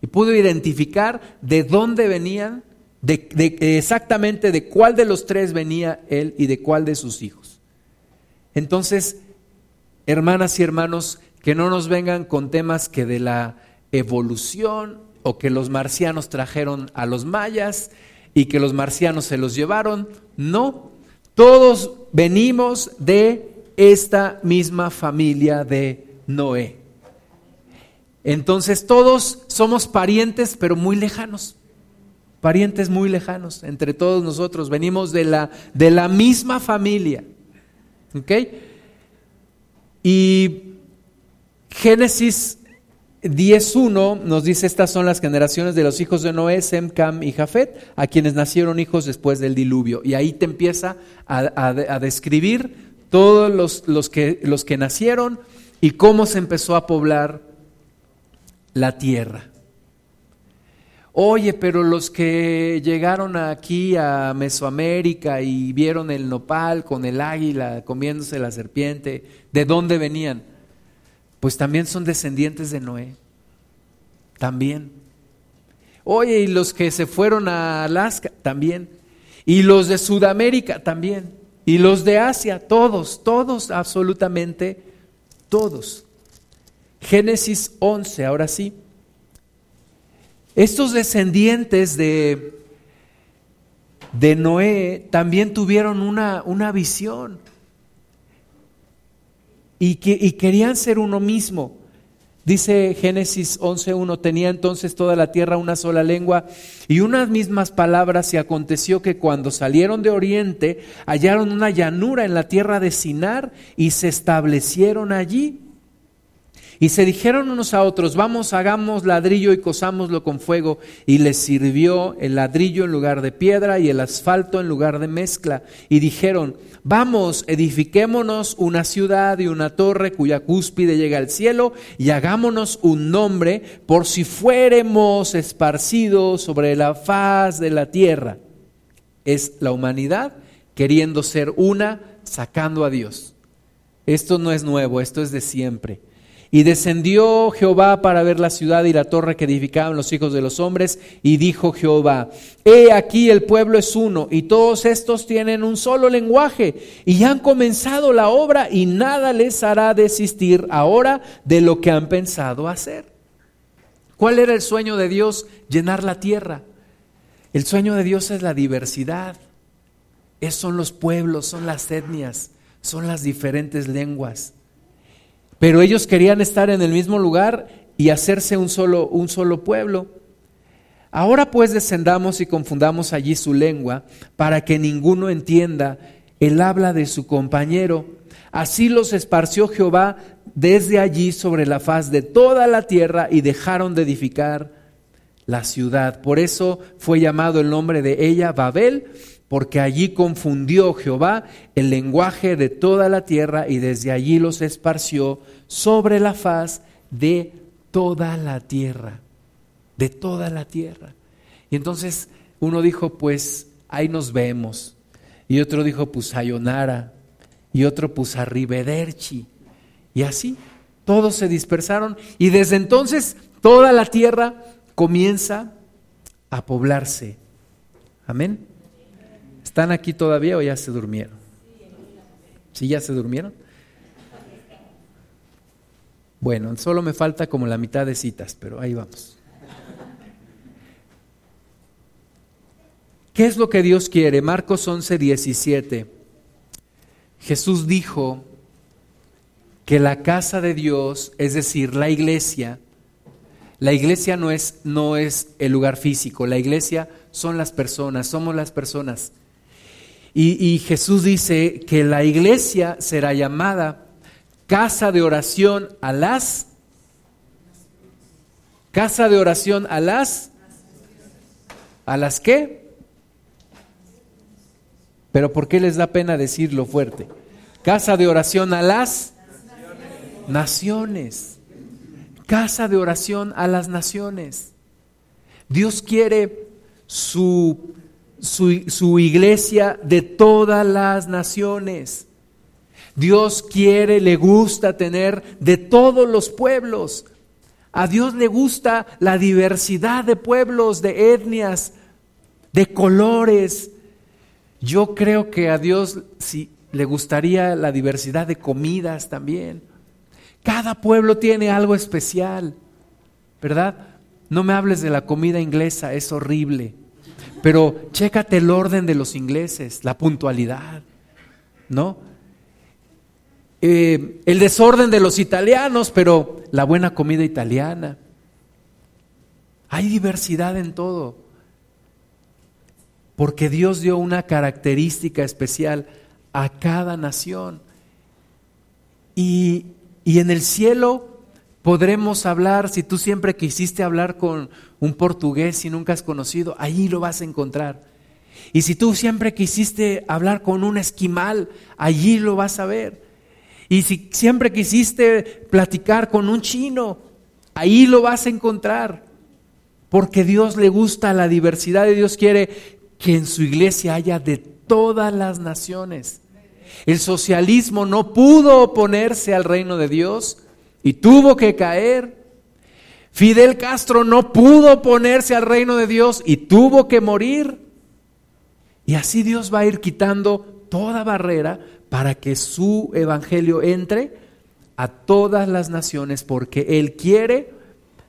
y pudo identificar de dónde venían, de, exactamente de cuál de los tres venía él y de cuál de sus hijos. Entonces, hermanas y hermanos, que no nos vengan con temas que de la evolución o que los marcianos trajeron a los mayas y que los marcianos se los llevaron. No, todos venimos de esta misma familia de Noé. Entonces todos somos parientes, pero muy lejanos. Parientes muy lejanos entre todos nosotros. Venimos de la, de la misma familia. ¿Ok? Y Génesis 10.1 nos dice, estas son las generaciones de los hijos de Noé, Sem, Cam y Jafet, a quienes nacieron hijos después del diluvio. Y ahí te empieza a, describir todos los, los, que, los que nacieron y cómo se empezó a poblar la tierra. Oye, pero los que llegaron aquí a Mesoamérica y vieron el nopal con el águila comiéndose la serpiente, ¿de dónde venían? Pues también son descendientes de Noé. También. Oye, y los que se fueron a Alaska, también. Y los de Sudamérica, también. Y los de Asia, todos, todos, absolutamente todos. Génesis 11, ahora sí. Estos descendientes de, de Noé también tuvieron una, una visión y, que, y querían ser uno mismo. Dice Génesis 11.1, tenía entonces toda la tierra una sola lengua y unas mismas palabras y aconteció que cuando salieron de oriente hallaron una llanura en la tierra de Sinar y se establecieron allí. Y se dijeron unos a otros, vamos, hagamos ladrillo y cosámoslo con fuego. Y les sirvió el ladrillo en lugar de piedra y el asfalto en lugar de mezcla. Y dijeron, vamos, edifiquémonos una ciudad y una torre cuya cúspide llega al cielo y hagámonos un nombre por si fuéremos esparcidos sobre la faz de la tierra. Es la humanidad queriendo ser una, sacando a Dios. Esto no es nuevo, esto es de siempre. Y descendió Jehová para ver la ciudad y la torre que edificaban los hijos de los hombres, y dijo Jehová, he aquí el pueblo es uno, y todos estos tienen un solo lenguaje, y han comenzado la obra, y nada les hará desistir ahora de lo que han pensado hacer. ¿Cuál era el sueño de Dios? Llenar la tierra. El sueño de Dios es la diversidad. Es, son los pueblos, son las etnias, son las diferentes lenguas. Pero ellos querían estar en el mismo lugar y hacerse un solo, un solo pueblo. Ahora pues descendamos y confundamos allí su lengua para que ninguno entienda el habla de su compañero. Así los esparció Jehová desde allí sobre la faz de toda la tierra y dejaron de edificar la ciudad. Por eso fue llamado el nombre de ella Babel, porque allí confundió Jehová el lenguaje de toda la tierra y desde allí los esparció sobre la faz de toda la tierra, de toda la tierra. Y entonces uno dijo, pues ahí nos vemos. Y otro dijo, pues Sayonara. Y otro, pues Arrivederci. Y así, todos se dispersaron. Y desde entonces toda la tierra comienza a poblarse. Amén. ¿Están aquí todavía o ya se durmieron? ¿Sí ya se durmieron? Bueno, solo me falta como la mitad de citas, pero ahí vamos. ¿Qué es lo que Dios quiere? Marcos 11, 17. Jesús dijo que la casa de Dios, es decir, la iglesia, la iglesia no es, no es el lugar físico, la iglesia son las personas, somos las personas. Y, Jesús dice que la iglesia será llamada casa de oración a las... Casa de oración a las... ¿A las qué? Pero ¿por qué les da pena decirlo fuerte? Casa de oración a las naciones. naciones. Casa de oración a las naciones. Dios quiere su su, iglesia de todas las naciones. Dios quiere, le gusta tener de todos los pueblos. A Dios le gusta la diversidad de pueblos, de etnias, de colores. Yo creo que a Dios sí, le gustaría la diversidad de comidas también. Cada pueblo tiene algo especial, ¿verdad? No me hables de la comida inglesa, es horrible. Pero chécate el orden de los ingleses, la puntualidad, ¿no? Eh, el desorden de los italianos, pero la buena comida italiana. Hay diversidad en todo. Porque Dios dio una característica especial a cada nación. Y, y en el cielo Podremos hablar, si tú siempre quisiste hablar con un portugués y nunca has conocido, allí lo vas a encontrar. Y si tú siempre quisiste hablar con un esquimal, allí lo vas a ver. Y si siempre quisiste platicar con un chino, ahí lo vas a encontrar. Porque Dios le gusta la diversidad y Dios quiere que en su iglesia haya de todas las naciones. El socialismo no pudo oponerse al reino de Dios y tuvo que caer. Fidel Castro no pudo ponerse al reino de Dios y tuvo que morir. Y así Dios va a ir quitando toda barrera para que su evangelio entre a todas las naciones, porque Él quiere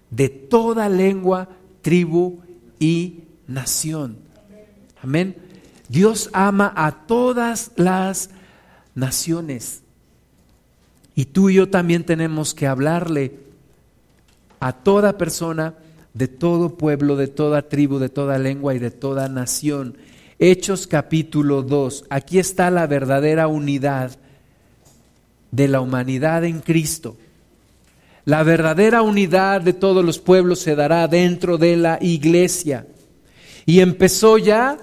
de toda lengua, tribu y nación. Amén. Dios ama a todas las naciones. Y tú y yo también tenemos que hablarle a toda persona de todo pueblo, de toda tribu, de toda lengua y de toda nación. Hechos capítulo 2. Aquí está la verdadera unidad de la humanidad en Cristo. La verdadera unidad de todos los pueblos se dará dentro de la iglesia. Y empezó ya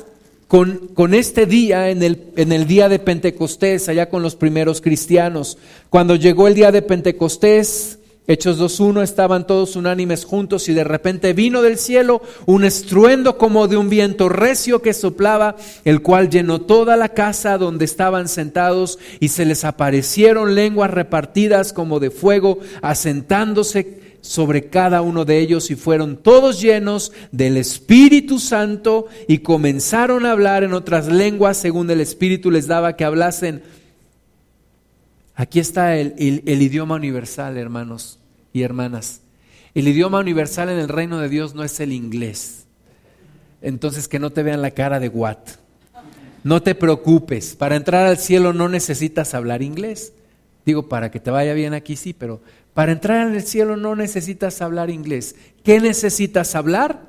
con, este día, en el, en el día de Pentecostés, allá con los primeros cristianos. Cuando llegó el día de Pentecostés, Hechos 2.1 estaban todos unánimes juntos y de repente vino del cielo un estruendo como de un viento recio que soplaba, el cual llenó toda la casa donde estaban sentados y se les aparecieron lenguas repartidas como de fuego, asentándose sobre cada uno de ellos y fueron todos llenos del Espíritu Santo y comenzaron a hablar en otras lenguas según el Espíritu les daba que hablasen. Aquí está el, idioma universal, hermanos y hermanas. El idioma universal en el reino de Dios no es el inglés. Entonces que no te vean la cara de what. No te preocupes, para entrar al cielo no necesitas hablar inglés. Digo, para que te vaya bien aquí sí, pero para entrar al cielo no necesitas hablar inglés. ¿Qué necesitas hablar?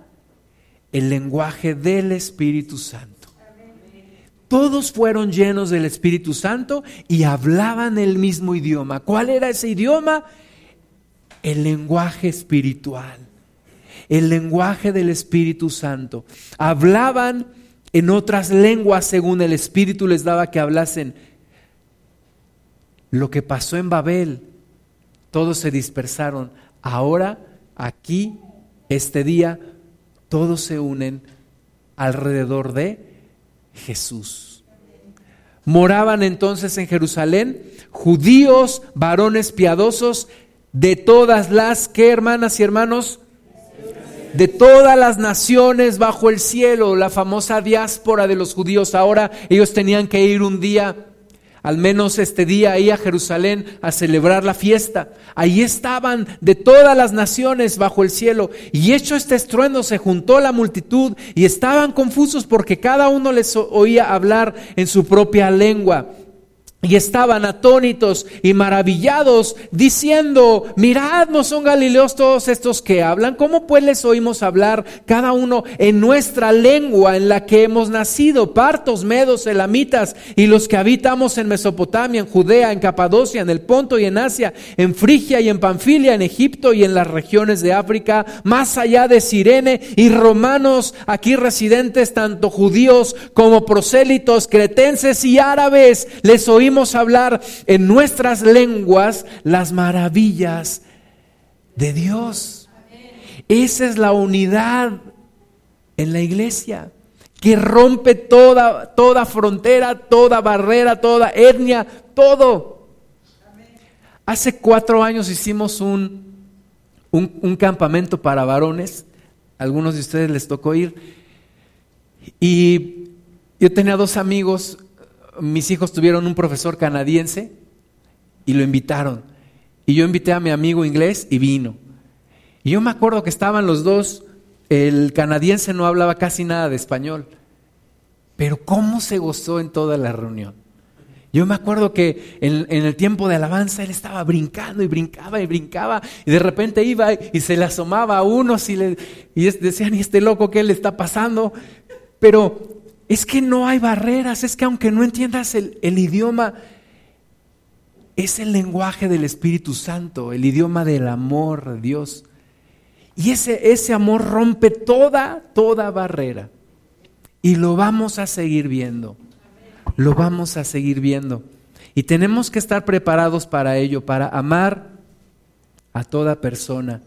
El lenguaje del Espíritu Santo. Todos fueron llenos del Espíritu Santo y hablaban el mismo idioma. ¿Cuál era ese idioma? el lenguaje espiritual, el lenguaje del Espíritu Santo. Hablaban en otras lenguas según el Espíritu les daba que hablasen. Lo que pasó en Babel, todos se dispersaron. Ahora, aquí, este día, todos se unen alrededor de Jesús. Moraban entonces en Jerusalén judíos, varones piadosos, de todas las que hermanas y hermanos, de todas las naciones bajo el cielo, la famosa diáspora de los judíos. Ahora ellos tenían que ir un día, al menos este día, ahí a Jerusalén a celebrar la fiesta. Ahí estaban de todas las naciones bajo el cielo. Y hecho este estruendo, se juntó la multitud y estaban confusos porque cada uno les oía hablar en su propia lengua. Y estaban atónitos y maravillados, diciendo, mirad, no son galileos todos estos que hablan. ¿Cómo pues les oímos hablar cada uno en nuestra lengua en la que hemos nacido? Partos, medos, elamitas y los que habitamos en Mesopotamia, en Judea, en Capadocia, en el Ponto y en Asia, en Frigia y en Panfilia, en Egipto y en las regiones de África, más allá de Sirene y romanos aquí residentes, tanto judíos como prosélitos, cretenses y árabes, les oímos hablar en nuestras lenguas las maravillas de Dios. Esa es la unidad en la iglesia que rompe toda, toda frontera, toda barrera, toda etnia, todo. Hace cuatro años hicimos un, un, un, campamento para varones, algunos de ustedes les tocó ir, y yo tenía dos amigos mis hijos tuvieron un profesor canadiense y lo invitaron. Y yo invité a mi amigo inglés y vino. Y yo me acuerdo que estaban los dos, el canadiense no hablaba casi nada de español, pero cómo se gozó en toda la reunión. Yo me acuerdo que en, el tiempo de alabanza él estaba brincando y brincaba y brincaba y de repente iba y se le asomaba a unos y, le, y decían, ¿y este loco qué le está pasando? Pero es que no hay barreras, es que aunque no entiendas el, idioma, es el lenguaje del Espíritu Santo, el idioma del amor de Dios. Y ese, ese amor rompe toda, toda barrera. Y lo vamos a seguir viendo. Lo vamos a seguir viendo. Y tenemos que estar preparados para ello, para amar a toda persona.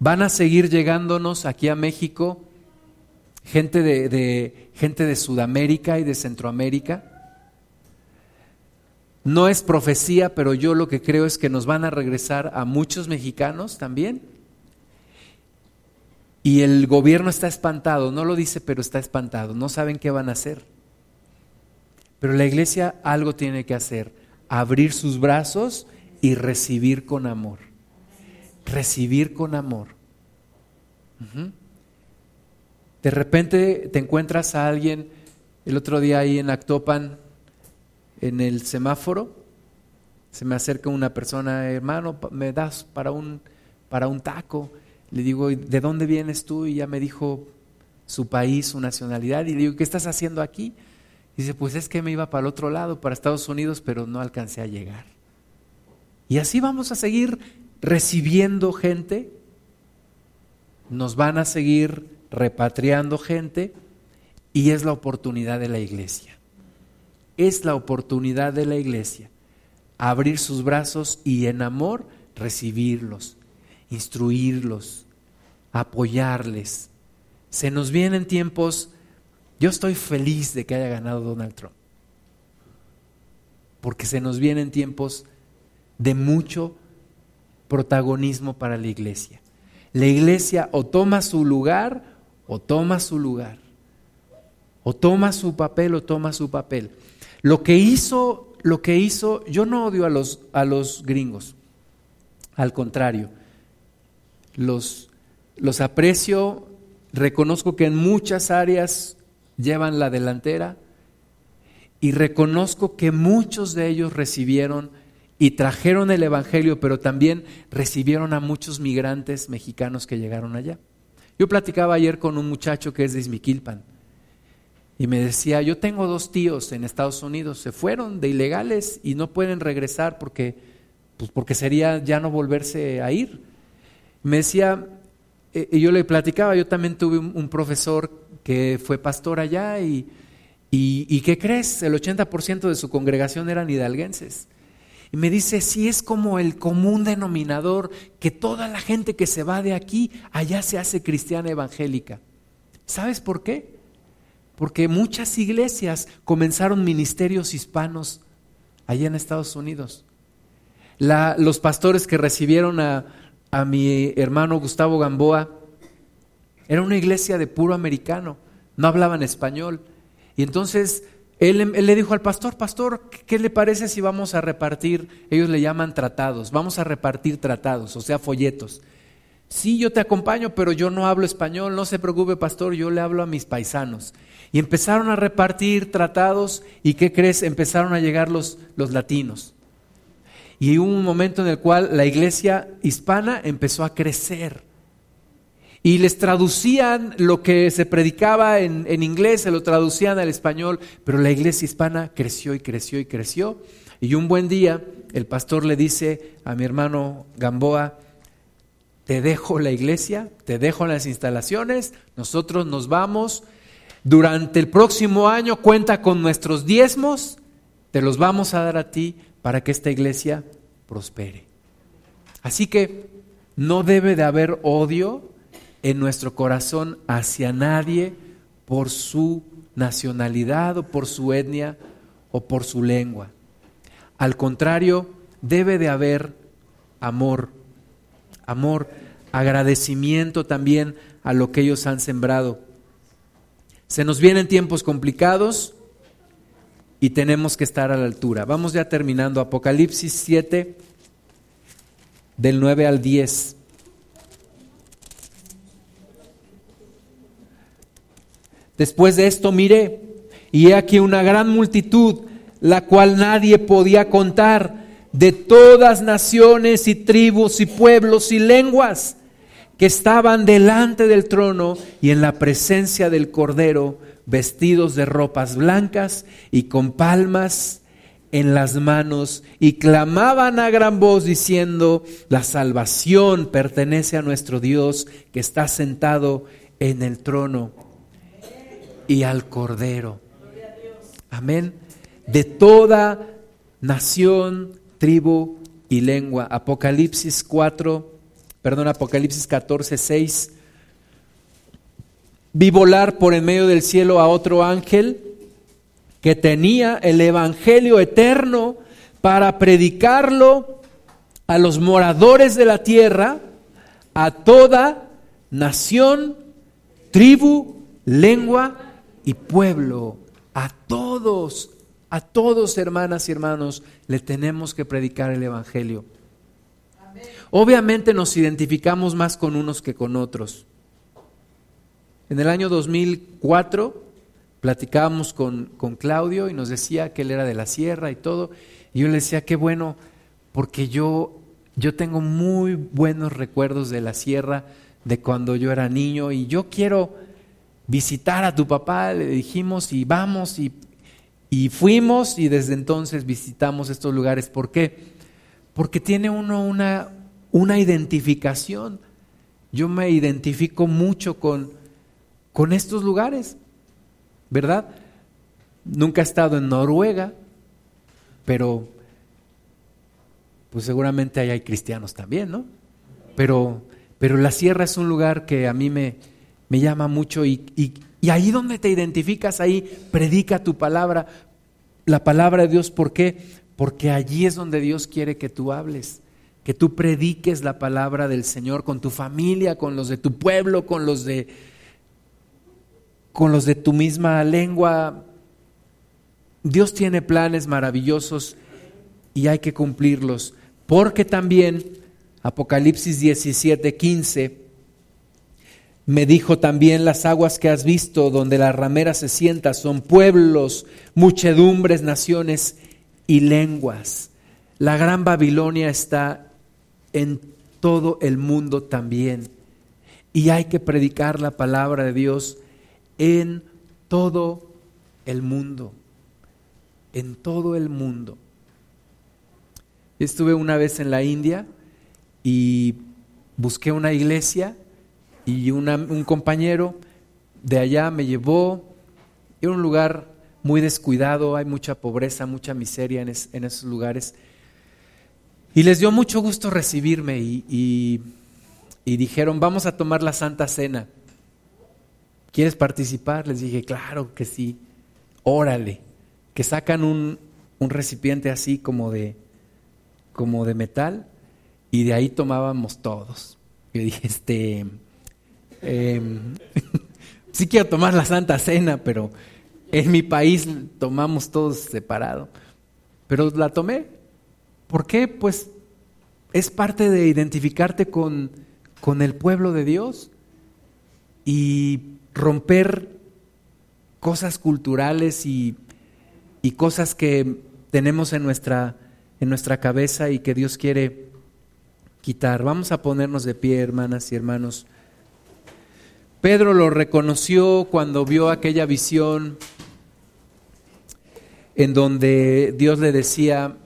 Van a seguir llegándonos aquí a México gente de, gente de Sudamérica y de Centroamérica. No es profecía, pero yo lo que creo es que nos van a regresar a muchos mexicanos también. Y el gobierno está espantado, no lo dice, pero está espantado, no saben qué van a hacer. Pero la iglesia algo tiene que hacer, abrir sus brazos y recibir con amor. Recibir con amor. De repente te encuentras a alguien, el otro día ahí en Actopan, en el semáforo, se me acerca una persona, hermano, me das para un, para un taco. Le digo, ¿de dónde vienes tú? Y ya me dijo su país, su nacionalidad. Y le digo, ¿qué estás haciendo aquí? Y dice, pues es que me iba para el otro lado, para Estados Unidos, pero no alcancé a llegar. Y así vamos a seguir recibiendo gente, nos van a seguir repatriando gente y es la oportunidad de la iglesia. Es la oportunidad de la iglesia abrir sus brazos y en amor recibirlos, instruirlos, apoyarles. Se nos vienen tiempos, yo estoy feliz de que haya ganado Donald Trump, porque se nos vienen tiempos de mucho protagonismo para la iglesia. La iglesia o toma su lugar o toma su lugar. O toma su papel o toma su papel. Lo que hizo, lo que hizo, yo no odio a los, a los gringos. Al contrario, los, los aprecio, reconozco que en muchas áreas llevan la delantera y reconozco que muchos de ellos recibieron y trajeron el Evangelio, pero también recibieron a muchos migrantes mexicanos que llegaron allá. Yo platicaba ayer con un muchacho que es de Izmiquilpan y me decía, yo tengo dos tíos en Estados Unidos, se fueron de ilegales y no pueden regresar porque, pues porque sería ya no volverse a ir. Me decía, eh, y yo le platicaba, yo también tuve un, profesor que fue pastor allá y, y, y ¿qué crees? El 80% de su congregación eran hidalguenses. Y me dice, si es como el común denominador, que toda la gente que se va de aquí, allá se hace cristiana evangélica. ¿Sabes por qué? Porque muchas iglesias comenzaron ministerios hispanos allá en Estados Unidos. los pastores que recibieron a, a mi hermano Gustavo Gamboa, era una iglesia de puro americano, no hablaban español. Y entonces él, le dijo al pastor, pastor, ¿qué le parece si vamos a repartir? Ellos le llaman tratados, vamos a repartir tratados, o sea, folletos. Sí, yo te acompaño, pero yo no hablo español, no se preocupe, pastor, yo le hablo a mis paisanos. Y empezaron a repartir tratados y ¿qué crees? Empezaron a llegar los, los latinos. Y hubo un momento en el cual la iglesia hispana empezó a crecer y les traducían lo que se predicaba en, inglés, se lo traducían al español, pero la iglesia hispana creció y creció y creció. Y un buen día el pastor le dice a mi hermano Gamboa, te dejo la iglesia, te dejo las instalaciones, nosotros nos vamos. Durante el próximo año cuenta con nuestros diezmos, te los vamos a dar a ti para que esta iglesia prospere. Así que no debe de haber odio en nuestro corazón hacia nadie por su nacionalidad o por su etnia o por su lengua. Al contrario, debe de haber amor, amor, agradecimiento también a lo que ellos han sembrado. Se nos vienen tiempos complicados y tenemos que estar a la altura. Vamos ya terminando. Apocalipsis 7, del 9 al 10. Después de esto miré, y he aquí una gran multitud, la cual nadie podía contar, de todas naciones y tribus y pueblos y lenguas, que estaban delante del trono y en la presencia del Cordero, vestidos de ropas blancas y con palmas en las manos, y clamaban a gran voz diciendo, la salvación pertenece a nuestro Dios que está sentado en el trono y al Cordero. Amén. De toda nación, tribu y lengua. Apocalipsis 4, perdón, Apocalipsis 14, 6. Vi volar por en medio del cielo a otro ángel que tenía el Evangelio eterno para predicarlo a los moradores de la tierra, a toda nación, tribu, lengua y pueblo, a todos, a todos hermanas y hermanos, le tenemos que predicar el Evangelio. Obviamente nos identificamos más con unos que con otros. En el año 2004 platicábamos con, con Claudio y nos decía que él era de la sierra y todo. Y yo le decía, qué bueno, porque yo Yo tengo muy buenos recuerdos de la sierra de cuando yo era niño y yo quiero visitar a tu papá, le dijimos y vamos y, y fuimos y desde entonces visitamos estos lugares. ¿Por qué? Porque tiene uno una, una identificación. Yo me identifico mucho con, con estos lugares, ¿verdad? Nunca he estado en Noruega, pero pues seguramente ahí hay cristianos también, ¿no? Pero, pero la sierra es un lugar que a mí me, me llama mucho y, y, y ahí donde te identificas, ahí predica tu palabra, la palabra de Dios. ¿Por qué? porque allí es donde Dios quiere que tú hables, que tú prediques la palabra del Señor con tu familia, con los de tu pueblo, con los de con los de tu misma lengua. Dios tiene planes maravillosos y hay que cumplirlos, porque también Apocalipsis 17, 15 me dijo también las aguas que has visto donde la ramera se sienta son pueblos, muchedumbres, naciones y lenguas. La gran Babilonia está en todo el mundo también. Y hay que predicar la palabra de Dios en todo el mundo. En todo el mundo. Estuve una vez en la India y busqué una iglesia y un compañero de allá me llevó. Era un lugar muy descuidado, hay mucha pobreza, mucha miseria en, esos lugares. Y les dio mucho gusto recibirme y, dijeron, vamos a tomar la Santa Cena. ¿Quieres participar? Les dije, claro que sí, órale, que sacan un, recipiente así como de, como de metal y de ahí tomábamos todos. Yo dije, este, em, sí quiero tomar la Santa Cena, pero en mi país tomamos todos separado. Pero la tomé. ¿Por qué? Pues es parte de identificarte con, con el pueblo de Dios y romper cosas culturales y, y cosas que tenemos en nuestra, en nuestra cabeza y que Dios quiere quitar. Vamos a ponernos de pie, hermanas y hermanos. Pedro lo reconoció cuando vio aquella visión en donde Dios le decía,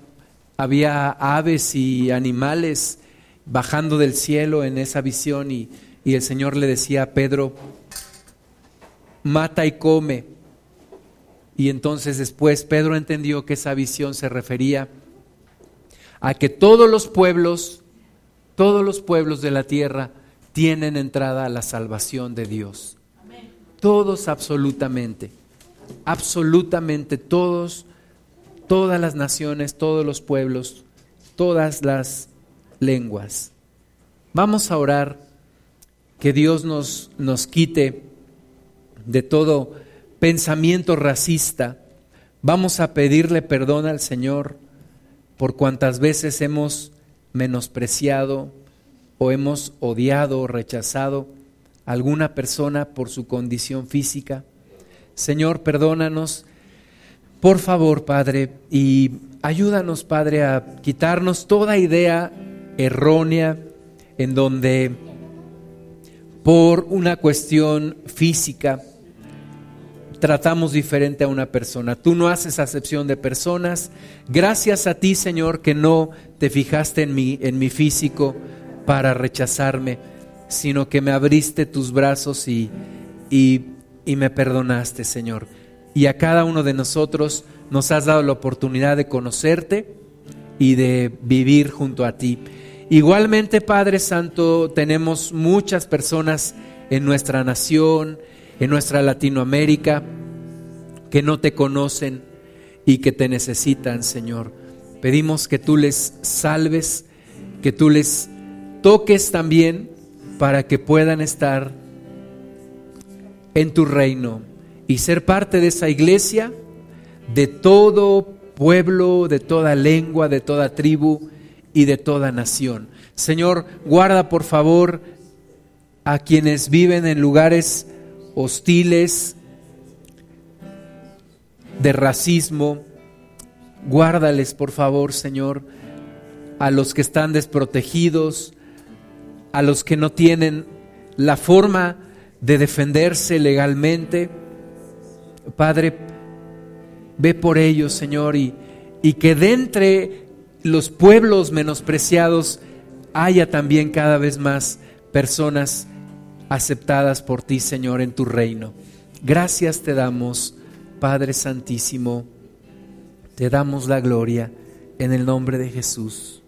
había aves y animales bajando del cielo en esa visión y, y el Señor le decía a Pedro, mata y come. Y entonces después Pedro entendió que esa visión se refería a que todos los pueblos, todos los pueblos de la tierra tienen entrada a la salvación de Dios. Todos absolutamente absolutamente todos, todas las naciones, todos los pueblos, todas las lenguas. Vamos a orar que Dios nos, nos quite de todo pensamiento racista. Vamos a pedirle perdón al Señor por cuantas veces hemos menospreciado o hemos odiado o rechazado a alguna persona por su condición física. Señor, perdónanos, por favor, Padre, y ayúdanos, Padre, a quitarnos toda idea errónea en donde por una cuestión física tratamos diferente a una persona. Tú no haces acepción de personas. Gracias a ti, Señor, que no te fijaste en mí, en mi físico para rechazarme, sino que me abriste tus brazos y, y y me perdonaste, Señor. Y a cada uno de nosotros nos has dado la oportunidad de conocerte y de vivir junto a ti. Igualmente, Padre Santo, tenemos muchas personas en nuestra nación, en nuestra Latinoamérica, que no te conocen y que te necesitan, Señor. Pedimos que tú les salves, que tú les toques también para que puedan estar en tu reino y ser parte de esa iglesia, de todo pueblo, de toda lengua, de toda tribu y de toda nación. Señor, guarda por favor a quienes viven en lugares hostiles, de racismo. Guárdales, por favor, Señor. a los que están desprotegidos, a los que no tienen la forma de defenderse legalmente. Padre, ve por ellos, Señor, y, y que de entre los pueblos menospreciados haya también cada vez más personas aceptadas por ti, Señor, en tu reino. Gracias te damos, Padre Santísimo, te damos la gloria en el nombre de Jesús.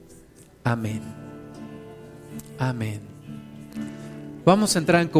Amén. Amén. Vamos a entrar en